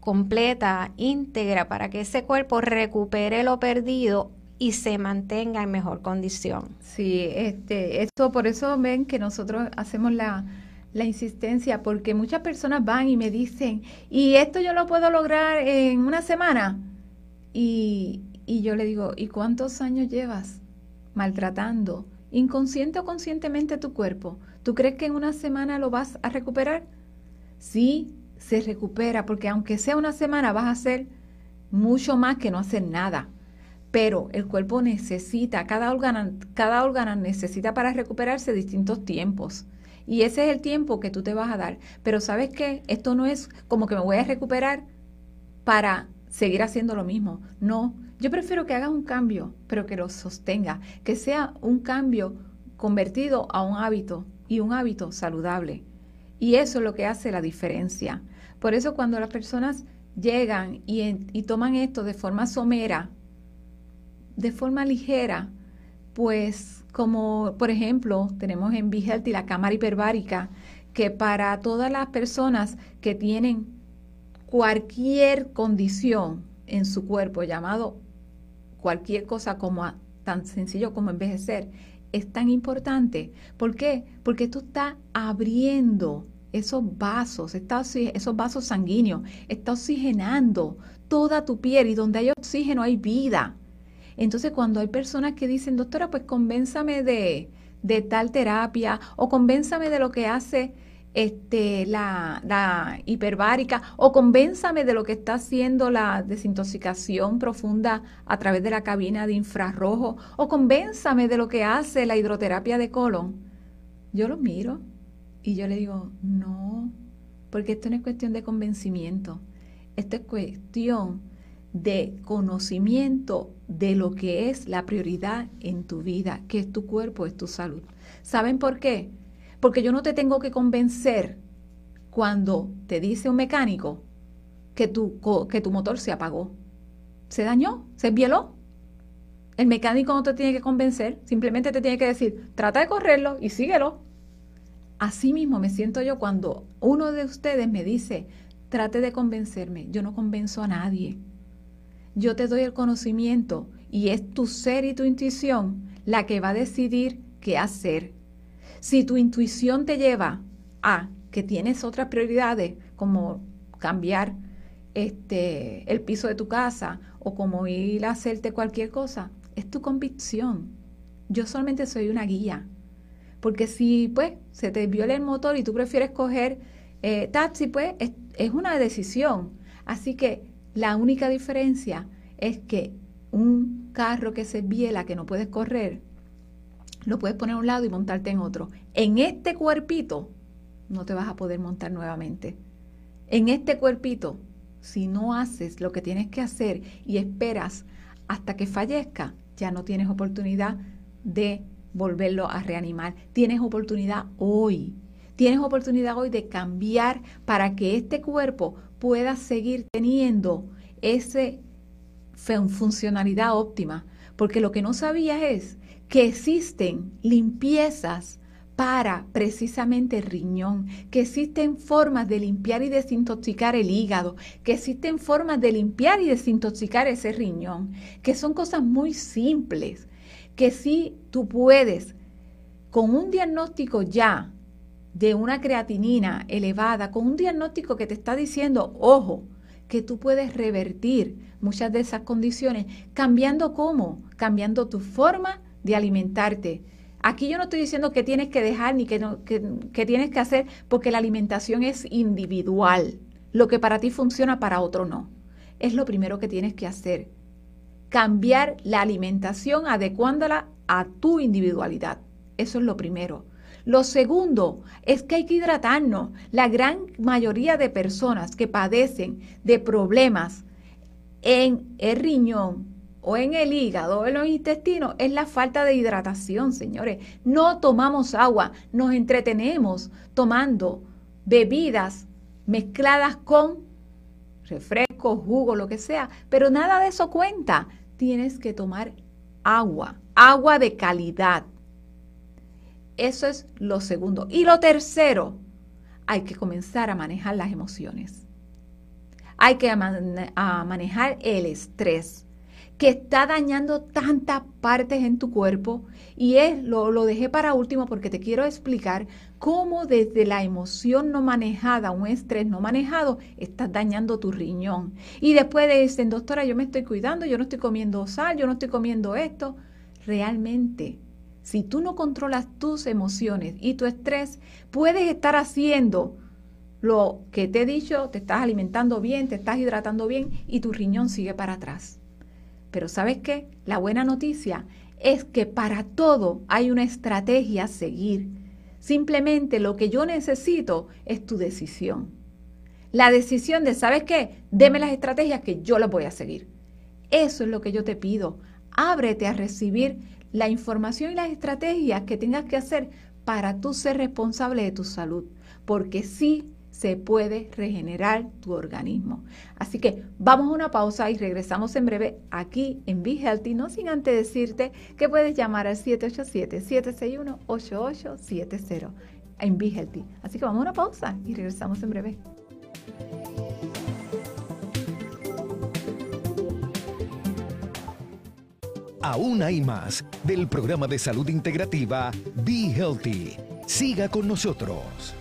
completa, íntegra, para que ese cuerpo recupere lo perdido y se mantenga en mejor condición. Sí, este, esto por eso ven que nosotros hacemos la, la insistencia, porque muchas personas van y me dicen, y esto yo lo puedo lograr en una semana. Y, y yo le digo, ¿y cuántos años llevas maltratando, inconsciente o conscientemente tu cuerpo? ¿Tú crees que en una semana lo vas a recuperar? Sí, se recupera, porque aunque sea una semana vas a hacer mucho más que no hacer nada pero el cuerpo necesita, cada órgano, cada órgano necesita para recuperarse distintos tiempos. Y ese es el tiempo que tú te vas a dar. Pero sabes qué, esto no es como que me voy a recuperar para seguir haciendo lo mismo. No, yo prefiero que hagas un cambio, pero que lo sostenga, que sea un cambio convertido a un hábito y un hábito saludable. Y eso es lo que hace la diferencia. Por eso cuando las personas llegan y, y toman esto de forma somera, de forma ligera, pues como por ejemplo tenemos en y la cámara hiperbárica, que para todas las personas que tienen cualquier condición en su cuerpo, llamado cualquier cosa como tan sencillo como envejecer, es tan importante. ¿Por qué? Porque tú estás abriendo esos vasos, esos vasos sanguíneos, está oxigenando toda tu piel y donde hay oxígeno hay vida. Entonces, cuando hay personas que dicen, doctora, pues convénzame de, de tal terapia o convénzame de lo que hace este, la, la, hiperbárica o convénzame de lo que está haciendo la desintoxicación profunda a través de la cabina de infrarrojo o convénzame de lo que hace la hidroterapia de colon. Yo lo miro y yo le digo, no, porque esto no es cuestión de convencimiento, esto es cuestión de conocimiento de lo que es la prioridad en tu vida, que es tu cuerpo, es tu salud. ¿Saben por qué? Porque yo no te tengo que convencer cuando te dice un mecánico que tu, que tu motor se apagó, se dañó, se violó. El mecánico no te tiene que convencer, simplemente te tiene que decir, trata de correrlo y síguelo. Así mismo me siento yo cuando uno de ustedes me dice, trate de convencerme. Yo no convenzo a nadie yo te doy el conocimiento y es tu ser y tu intuición la que va a decidir qué hacer. Si tu intuición te lleva a que tienes otras prioridades, como cambiar este, el piso de tu casa o como ir a hacerte cualquier cosa, es tu convicción. Yo solamente soy una guía. Porque si pues se te viola el motor y tú prefieres coger eh, taxi, pues es, es una decisión. Así que la única diferencia es que un carro que se biela, que no puedes correr, lo puedes poner a un lado y montarte en otro. En este cuerpito no te vas a poder montar nuevamente. En este cuerpito, si no haces lo que tienes que hacer y esperas hasta que fallezca, ya no tienes oportunidad de volverlo a reanimar. Tienes oportunidad hoy. Tienes oportunidad hoy de cambiar para que este cuerpo pueda seguir teniendo ese funcionalidad óptima, porque lo que no sabías es que existen limpiezas para precisamente el riñón, que existen formas de limpiar y desintoxicar el hígado, que existen formas de limpiar y desintoxicar ese riñón, que son cosas muy simples, que si tú puedes, con un diagnóstico ya de una creatinina elevada, con un diagnóstico que te está diciendo, ojo, que tú puedes revertir muchas de esas condiciones, cambiando cómo, cambiando tu forma de alimentarte. Aquí yo no estoy diciendo que tienes que dejar ni que, que, tienes que hacer, porque la alimentación es individual. Lo que para ti funciona, para otro no. Es lo primero que tienes que hacer. Cambiar la alimentación adecuándola a tu individualidad. Eso es lo primero. Lo segundo es que hay que hidratarnos. La gran mayoría de personas que padecen de problemas en el riñón o en el hígado o en los intestinos es la falta de hidratación, señores. No tomamos agua, nos entretenemos tomando bebidas mezcladas con refrescos, jugo, lo que sea, pero nada de eso cuenta. Tienes que tomar agua, agua de calidad. Eso es lo segundo. Y lo tercero, hay que comenzar a manejar las emociones. Hay que manejar el estrés que está dañando tantas partes en tu cuerpo y es lo, lo dejé para último porque te quiero explicar cómo desde la emoción no manejada, un estrés no manejado, estás dañando tu riñón. Y después dicen, doctora, yo me estoy cuidando, yo no estoy comiendo sal, yo no estoy comiendo esto. Realmente, si tú no controlas tus emociones y tu estrés, puedes estar haciendo lo que te he dicho, te estás alimentando bien, te estás hidratando bien y tu riñón sigue para atrás. Pero ¿sabes qué? La buena noticia es que para todo hay una estrategia a seguir. Simplemente lo que yo necesito es tu decisión. La decisión de, ¿sabes qué? Deme las estrategias que yo las voy a seguir. Eso es lo que yo te pido. Ábrete a recibir la información y las estrategias que tengas que hacer para tú ser responsable de tu salud. Porque sí se puede regenerar tu organismo. Así que vamos a una pausa y regresamos en breve aquí en Be Healthy, no sin antes decirte que puedes llamar al 787-761-8870 en Be Healthy. Así que vamos a una pausa y regresamos en breve. Aún hay más del programa de salud integrativa Be Healthy. Siga con nosotros.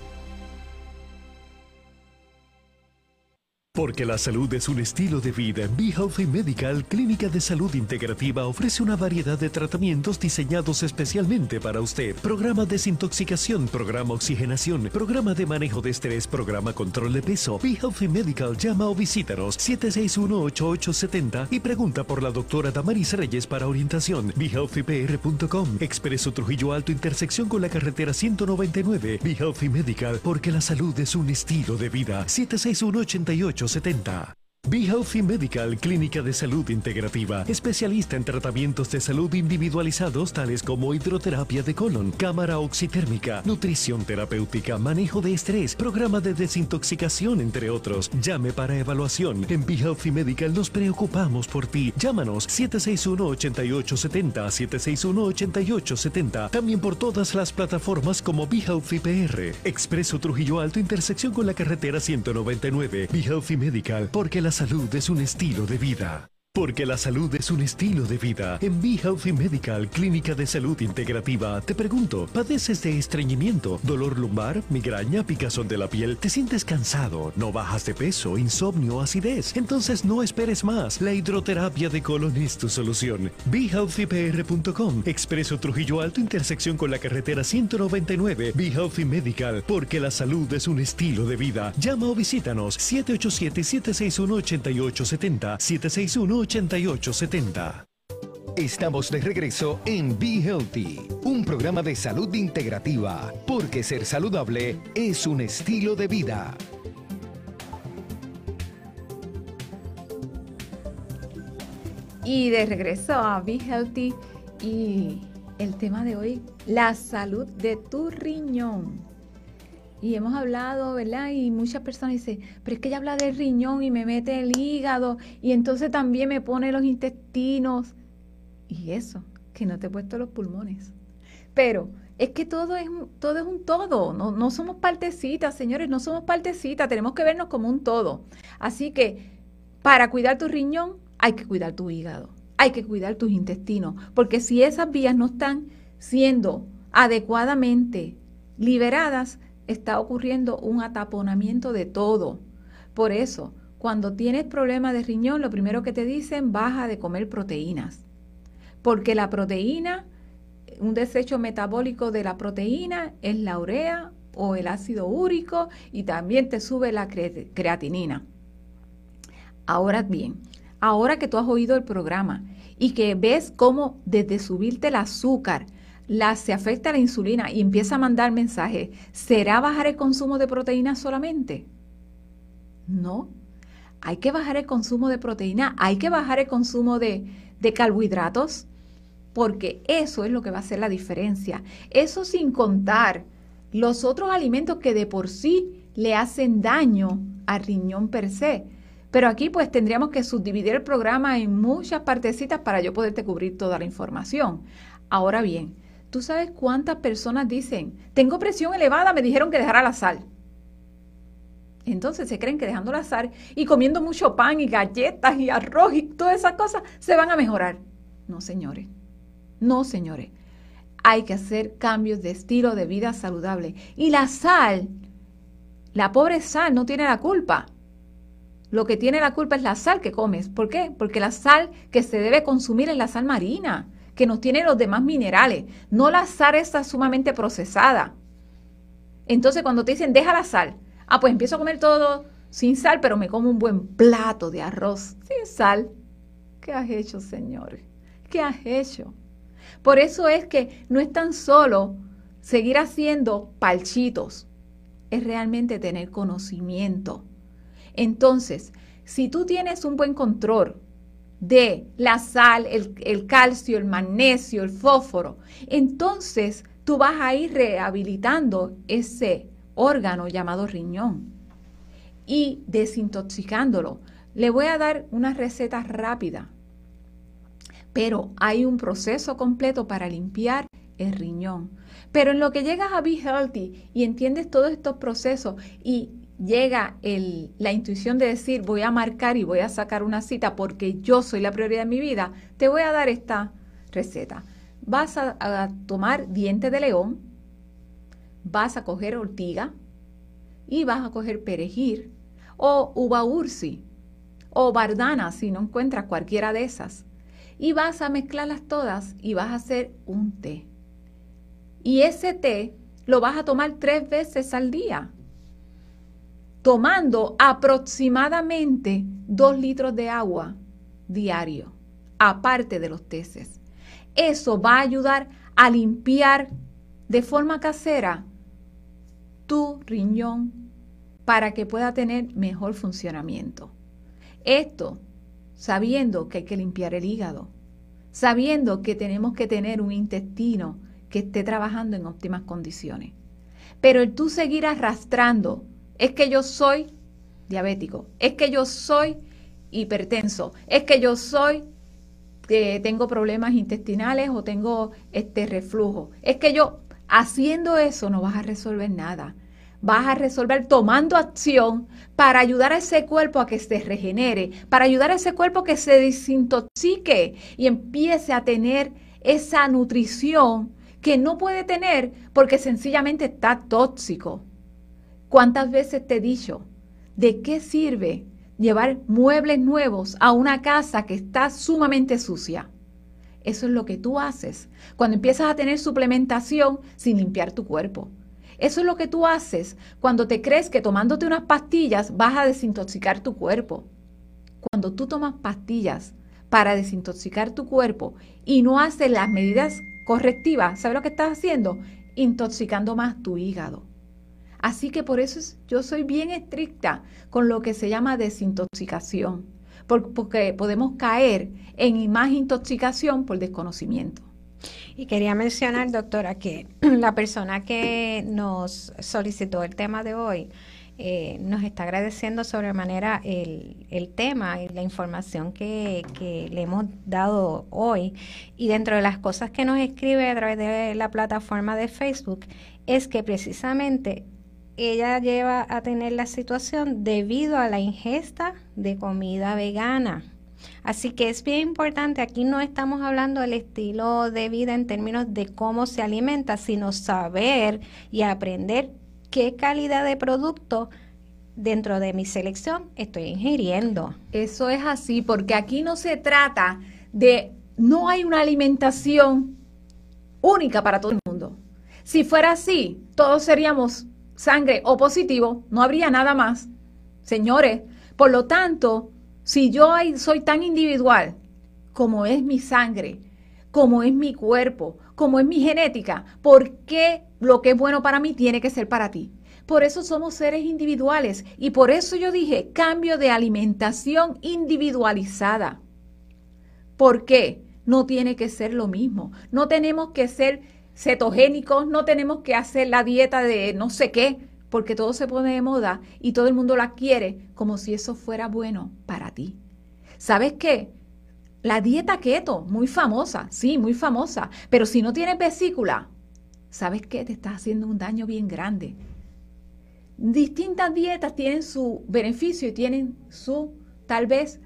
Porque la salud es un estilo de vida, Be Healthy Medical Clínica de Salud Integrativa ofrece una variedad de tratamientos diseñados especialmente para usted. Programa desintoxicación, programa oxigenación, programa de manejo de estrés, programa control de peso. Be Healthy Medical llama o visítanos 761-8870 y pregunta por la doctora Damaris Reyes para orientación. BeHealthyPR.com Expreso Trujillo Alto intersección con la carretera 199. Be Healthy Medical porque la salud es un estilo de vida. 761 88 70 Be Healthy Medical, clínica de salud integrativa, especialista en tratamientos de salud individualizados tales como hidroterapia de colon, cámara oxitérmica, nutrición terapéutica, manejo de estrés, programa de desintoxicación, entre otros. Llame para evaluación. En Be Healthy Medical nos preocupamos por ti. Llámanos 761-8870, 761-8870. También por todas las plataformas como Be Healthy PR. Expreso Trujillo Alto, intersección con la carretera 199. Be Healthy Medical, porque la salud es un estilo de vida. Porque la salud es un estilo de vida. En Be Healthy Medical, Clínica de Salud Integrativa, te pregunto, ¿padeces de estreñimiento, dolor lumbar, migraña, picazón de la piel? ¿Te sientes cansado? ¿No bajas de peso, insomnio, acidez? Entonces no esperes más. La hidroterapia de colon es tu solución. BeHealthyPR.com, Expreso Trujillo Alto, intersección con la carretera 199. Be Healthy Medical, porque la salud es un estilo de vida. Llama o visítanos 787-761-8870, 761 8870. Estamos de regreso en Be Healthy, un programa de salud integrativa, porque ser saludable es un estilo de vida. Y de regreso a Be Healthy y el tema de hoy, la salud de tu riñón. Y hemos hablado, ¿verdad? Y muchas personas dicen, pero es que ella habla del riñón y me mete el hígado y entonces también me pone los intestinos. Y eso, que no te he puesto los pulmones. Pero es que todo es, todo es un todo, no, no somos partecitas, señores, no somos partecitas, tenemos que vernos como un todo. Así que para cuidar tu riñón hay que cuidar tu hígado, hay que cuidar tus intestinos, porque si esas vías no están siendo adecuadamente liberadas, está ocurriendo un ataponamiento de todo. Por eso, cuando tienes problemas de riñón, lo primero que te dicen, baja de comer proteínas. Porque la proteína, un desecho metabólico de la proteína es la urea o el ácido úrico y también te sube la creatinina. Ahora bien, ahora que tú has oído el programa y que ves cómo desde subirte el azúcar, la, se afecta la insulina y empieza a mandar mensajes, ¿será bajar el consumo de proteínas solamente? No. Hay que bajar el consumo de proteína, hay que bajar el consumo de, de carbohidratos, porque eso es lo que va a hacer la diferencia. Eso sin contar los otros alimentos que de por sí le hacen daño al riñón per se. Pero aquí pues tendríamos que subdividir el programa en muchas partecitas para yo poderte cubrir toda la información. Ahora bien, ¿tú sabes cuántas personas dicen, tengo presión elevada, me dijeron que dejara la sal? Entonces se creen que dejando la sal y comiendo mucho pan y galletas y arroz y todas esas cosas se van a mejorar. No, señores. No, señores. Hay que hacer cambios de estilo de vida saludable. Y la sal, la pobre sal no tiene la culpa. Lo que tiene la culpa es la sal que comes. ¿Por qué? Porque la sal que se debe consumir es la sal marina, que nos tiene los demás minerales, no la sal está sumamente procesada. Entonces cuando te dicen deja la sal, Ah, pues empiezo a comer todo sin sal, pero me como un buen plato de arroz sin sal. ¿Qué has hecho, señores? ¿Qué has hecho? Por eso es que no es tan solo seguir haciendo palchitos, es realmente tener conocimiento. Entonces, si tú tienes un buen control de la sal, el, el, calcio, el magnesio, el fósforo, entonces tú vas a ir rehabilitando ese órgano llamado riñón y desintoxicándolo. Le voy a dar una receta rápida, pero hay un proceso completo para limpiar el riñón. Pero en lo que llegas a Be Healthy y entiendes todos estos procesos y llega la intuición de decir voy a marcar y voy a sacar una cita porque yo soy la prioridad de mi vida, te voy a dar esta receta. Vas a, a tomar diente de león, vas a coger ortiga y vas a coger perejil o uva ursi o bardana si no encuentras cualquiera de esas. Y vas a mezclarlas todas y vas a hacer un té. Y ese té lo vas a tomar tres veces al día, tomando aproximadamente dos litros de agua diario, aparte de los teces. Eso va a ayudar a limpiar de forma casera tu riñón para que pueda tener mejor funcionamiento. Esto sabiendo que hay que limpiar el hígado, sabiendo que tenemos que tener un intestino que esté trabajando en óptimas condiciones. Pero el tú seguir arrastrando, es que yo soy diabético, es que yo soy hipertenso, es que yo soy que tengo problemas intestinales o tengo este reflujo, es que yo Haciendo eso no vas a resolver nada. Vas a resolver tomando acción para ayudar a ese cuerpo a que se regenere, para ayudar a ese cuerpo que se desintoxique y empiece a tener esa nutrición que no puede tener porque sencillamente está tóxico. ¿Cuántas veces te he dicho, de qué sirve llevar muebles nuevos a una casa que está sumamente sucia? Eso es lo que tú haces cuando empiezas a tener suplementación sin limpiar tu cuerpo. Eso es lo que tú haces cuando te crees que tomándote unas pastillas vas a desintoxicar tu cuerpo. Cuando tú tomas pastillas para desintoxicar tu cuerpo y no haces las medidas correctivas, ¿sabes lo que estás haciendo? Intoxicando más tu hígado. Así que por eso yo soy bien estricta con lo que se llama desintoxicación porque podemos caer en más intoxicación por desconocimiento. Y quería mencionar, doctora, que la persona que nos solicitó el tema de hoy eh, nos está agradeciendo sobremanera el, tema y la información que, que, le hemos dado hoy. Y dentro de las cosas que nos escribe a través de la plataforma de Facebook es que precisamente ella lleva a tener la situación debido a la ingesta de comida vegana. Así que es bien importante, aquí no estamos hablando del estilo de vida en términos de cómo se alimenta, sino saber y aprender qué calidad de producto dentro de mi selección estoy ingiriendo. Eso es así, porque aquí no se trata de, no hay una alimentación única para todo el mundo. Si fuera así, todos seríamos sangre o positivo, no habría nada más. Señores, por lo tanto, si yo soy tan individual como es mi sangre, como es mi cuerpo, como es mi genética, ¿por qué lo que es bueno para mí tiene que ser para ti? Por eso somos seres individuales y por eso yo dije cambio de alimentación individualizada. ¿Por qué? No tiene que ser lo mismo. No tenemos que ser cetogénicos, no tenemos que hacer la dieta de no sé qué, porque todo se pone de moda y todo el mundo la quiere como si eso fuera bueno para ti. ¿Sabes qué? La dieta keto, muy famosa, sí, muy famosa, pero si no tienes vesícula, ¿sabes qué? Te estás haciendo un daño bien grande. Distintas dietas tienen su beneficio y tienen su, tal vez,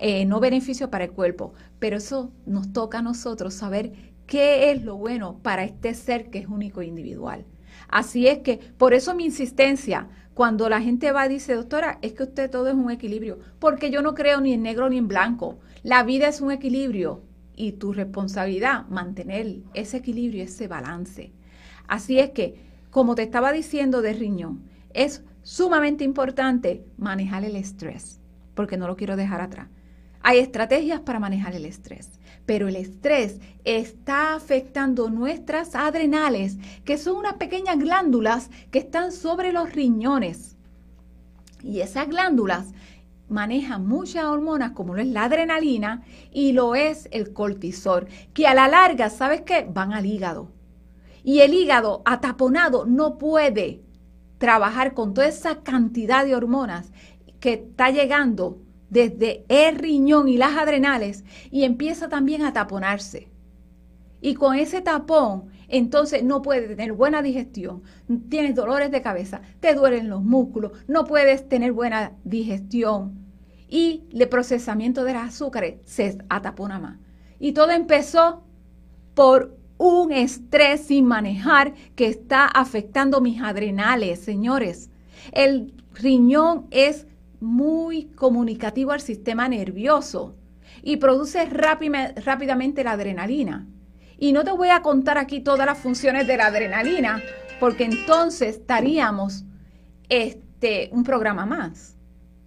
eh, no beneficio para el cuerpo, pero eso nos toca a nosotros saber qué es lo bueno para este ser que es único e individual. Así es que, por eso mi insistencia, cuando la gente va y dice, doctora, es que usted todo es un equilibrio, porque yo no creo ni en negro ni en blanco. La vida es un equilibrio y tu responsabilidad, mantener ese equilibrio, ese balance. Así es que, como te estaba diciendo de riñón, es sumamente importante manejar el estrés, porque no lo quiero dejar atrás. Hay estrategias para manejar el estrés, pero el estrés está afectando nuestras adrenales, que son unas pequeñas glándulas que están sobre los riñones. Y esas glándulas manejan muchas hormonas como lo es la adrenalina y lo es el cortisol, que a la larga, ¿sabes qué? Van al hígado. Y el hígado ataponado no puede trabajar con toda esa cantidad de hormonas que está llegando desde el riñón y las adrenales y empieza también a taponarse. Y con ese tapón, entonces no puedes tener buena digestión, tienes dolores de cabeza, te duelen los músculos, no puedes tener buena digestión y el procesamiento de los azúcares se atapona más. Y todo empezó por un estrés sin manejar que está afectando mis adrenales, señores. El riñón es muy comunicativo al sistema nervioso y produce rápidamente la adrenalina. Y no te voy a contar aquí todas las funciones de la adrenalina, porque entonces estaríamos este, un programa más.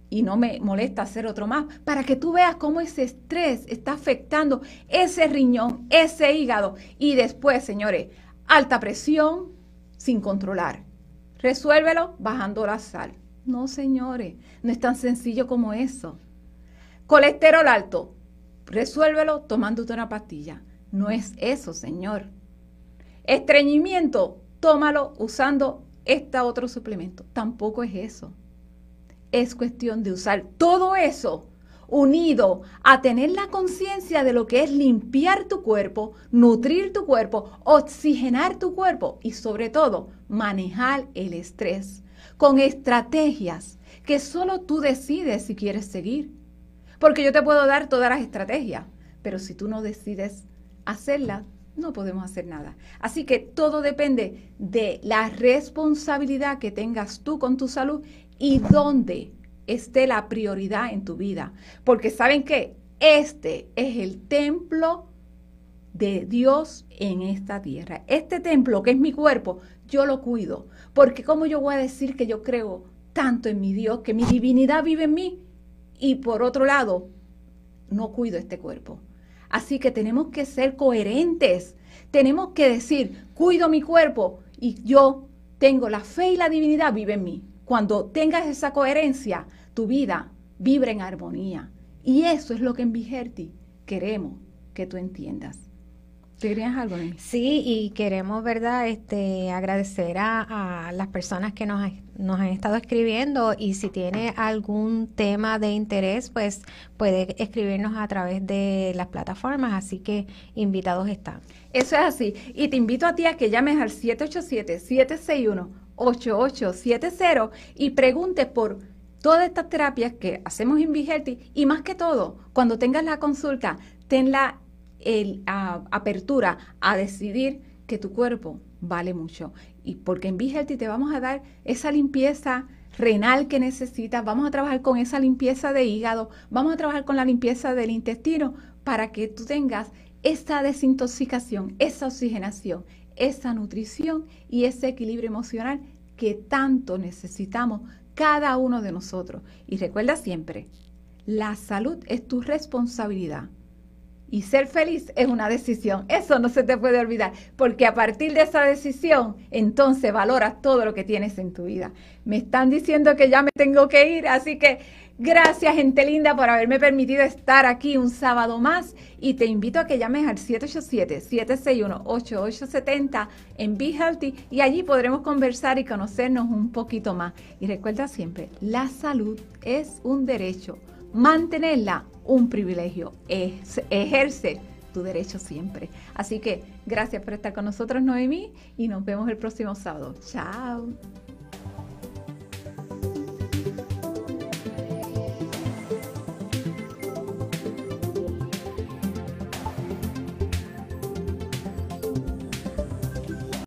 Y no me molesta hacer otro más, para que tú veas cómo ese estrés está afectando ese riñón, ese hígado. Y después, señores, alta presión sin controlar. Resuélvelo bajando la sal. No, señores, no es tan sencillo como eso. Colesterol alto, resuélvelo tomándote una pastilla. No es eso, señor. Estreñimiento, tómalo usando este otro suplemento. Tampoco es eso. Es cuestión de usar todo eso unido a tener la conciencia de lo que es limpiar tu cuerpo, nutrir tu cuerpo, oxigenar tu cuerpo y sobre todo manejar el estrés con estrategias que solo tú decides si quieres seguir. Porque yo te puedo dar todas las estrategias, pero si tú no decides hacerlas, no podemos hacer nada. Así que todo depende de la responsabilidad que tengas tú con tu salud y dónde esté la prioridad en tu vida. Porque saben que este es el templo de Dios en esta tierra. Este templo que es mi cuerpo, yo lo cuido. Porque ¿cómo yo voy a decir que yo creo tanto en mi Dios, que mi divinidad vive en mí? Y por otro lado, no cuido este cuerpo. Así que tenemos que ser coherentes. Tenemos que decir, cuido mi cuerpo y yo tengo la fe y la divinidad vive en mí. Cuando tengas esa coherencia, tu vida vibra en armonía. Y eso es lo que en Vigerti queremos que tú entiendas. ¿Querías algo? Sí, y queremos, ¿verdad?, este, agradecer a, las personas que nos, nos han estado escribiendo y si tiene algún tema de interés, pues puede escribirnos a través de las plataformas, así que invitados están. Eso es así. Y te invito a ti a que llames al 787-761-8870 y preguntes por todas estas terapias que hacemos en Vigelti y más que todo, cuando tengas la consulta, tenla el, apertura a decidir que tu cuerpo vale mucho. Y porque en Be te vamos a dar esa limpieza renal que necesitas, vamos a trabajar con esa limpieza de hígado, vamos a trabajar con la limpieza del intestino para que tú tengas esa desintoxicación, esa oxigenación, esa nutrición y ese equilibrio emocional que tanto necesitamos cada uno de nosotros. Y recuerda siempre, la salud es tu responsabilidad y ser feliz es una decisión. Eso no se te puede olvidar, porque a partir de esa decisión, entonces valoras todo lo que tienes en tu vida. Me están diciendo que ya me tengo que ir, así que Gracias, gente linda, por haberme permitido estar aquí un sábado más. Y te invito a que llames al 787-761-8870 en Be Healthy y allí podremos conversar y conocernos un poquito más. Y recuerda siempre, la salud es un derecho, mantenerla un privilegio, es, ejerce tu derecho siempre. Así que gracias por estar con nosotros, Noemí, y nos vemos el próximo sábado. Chao.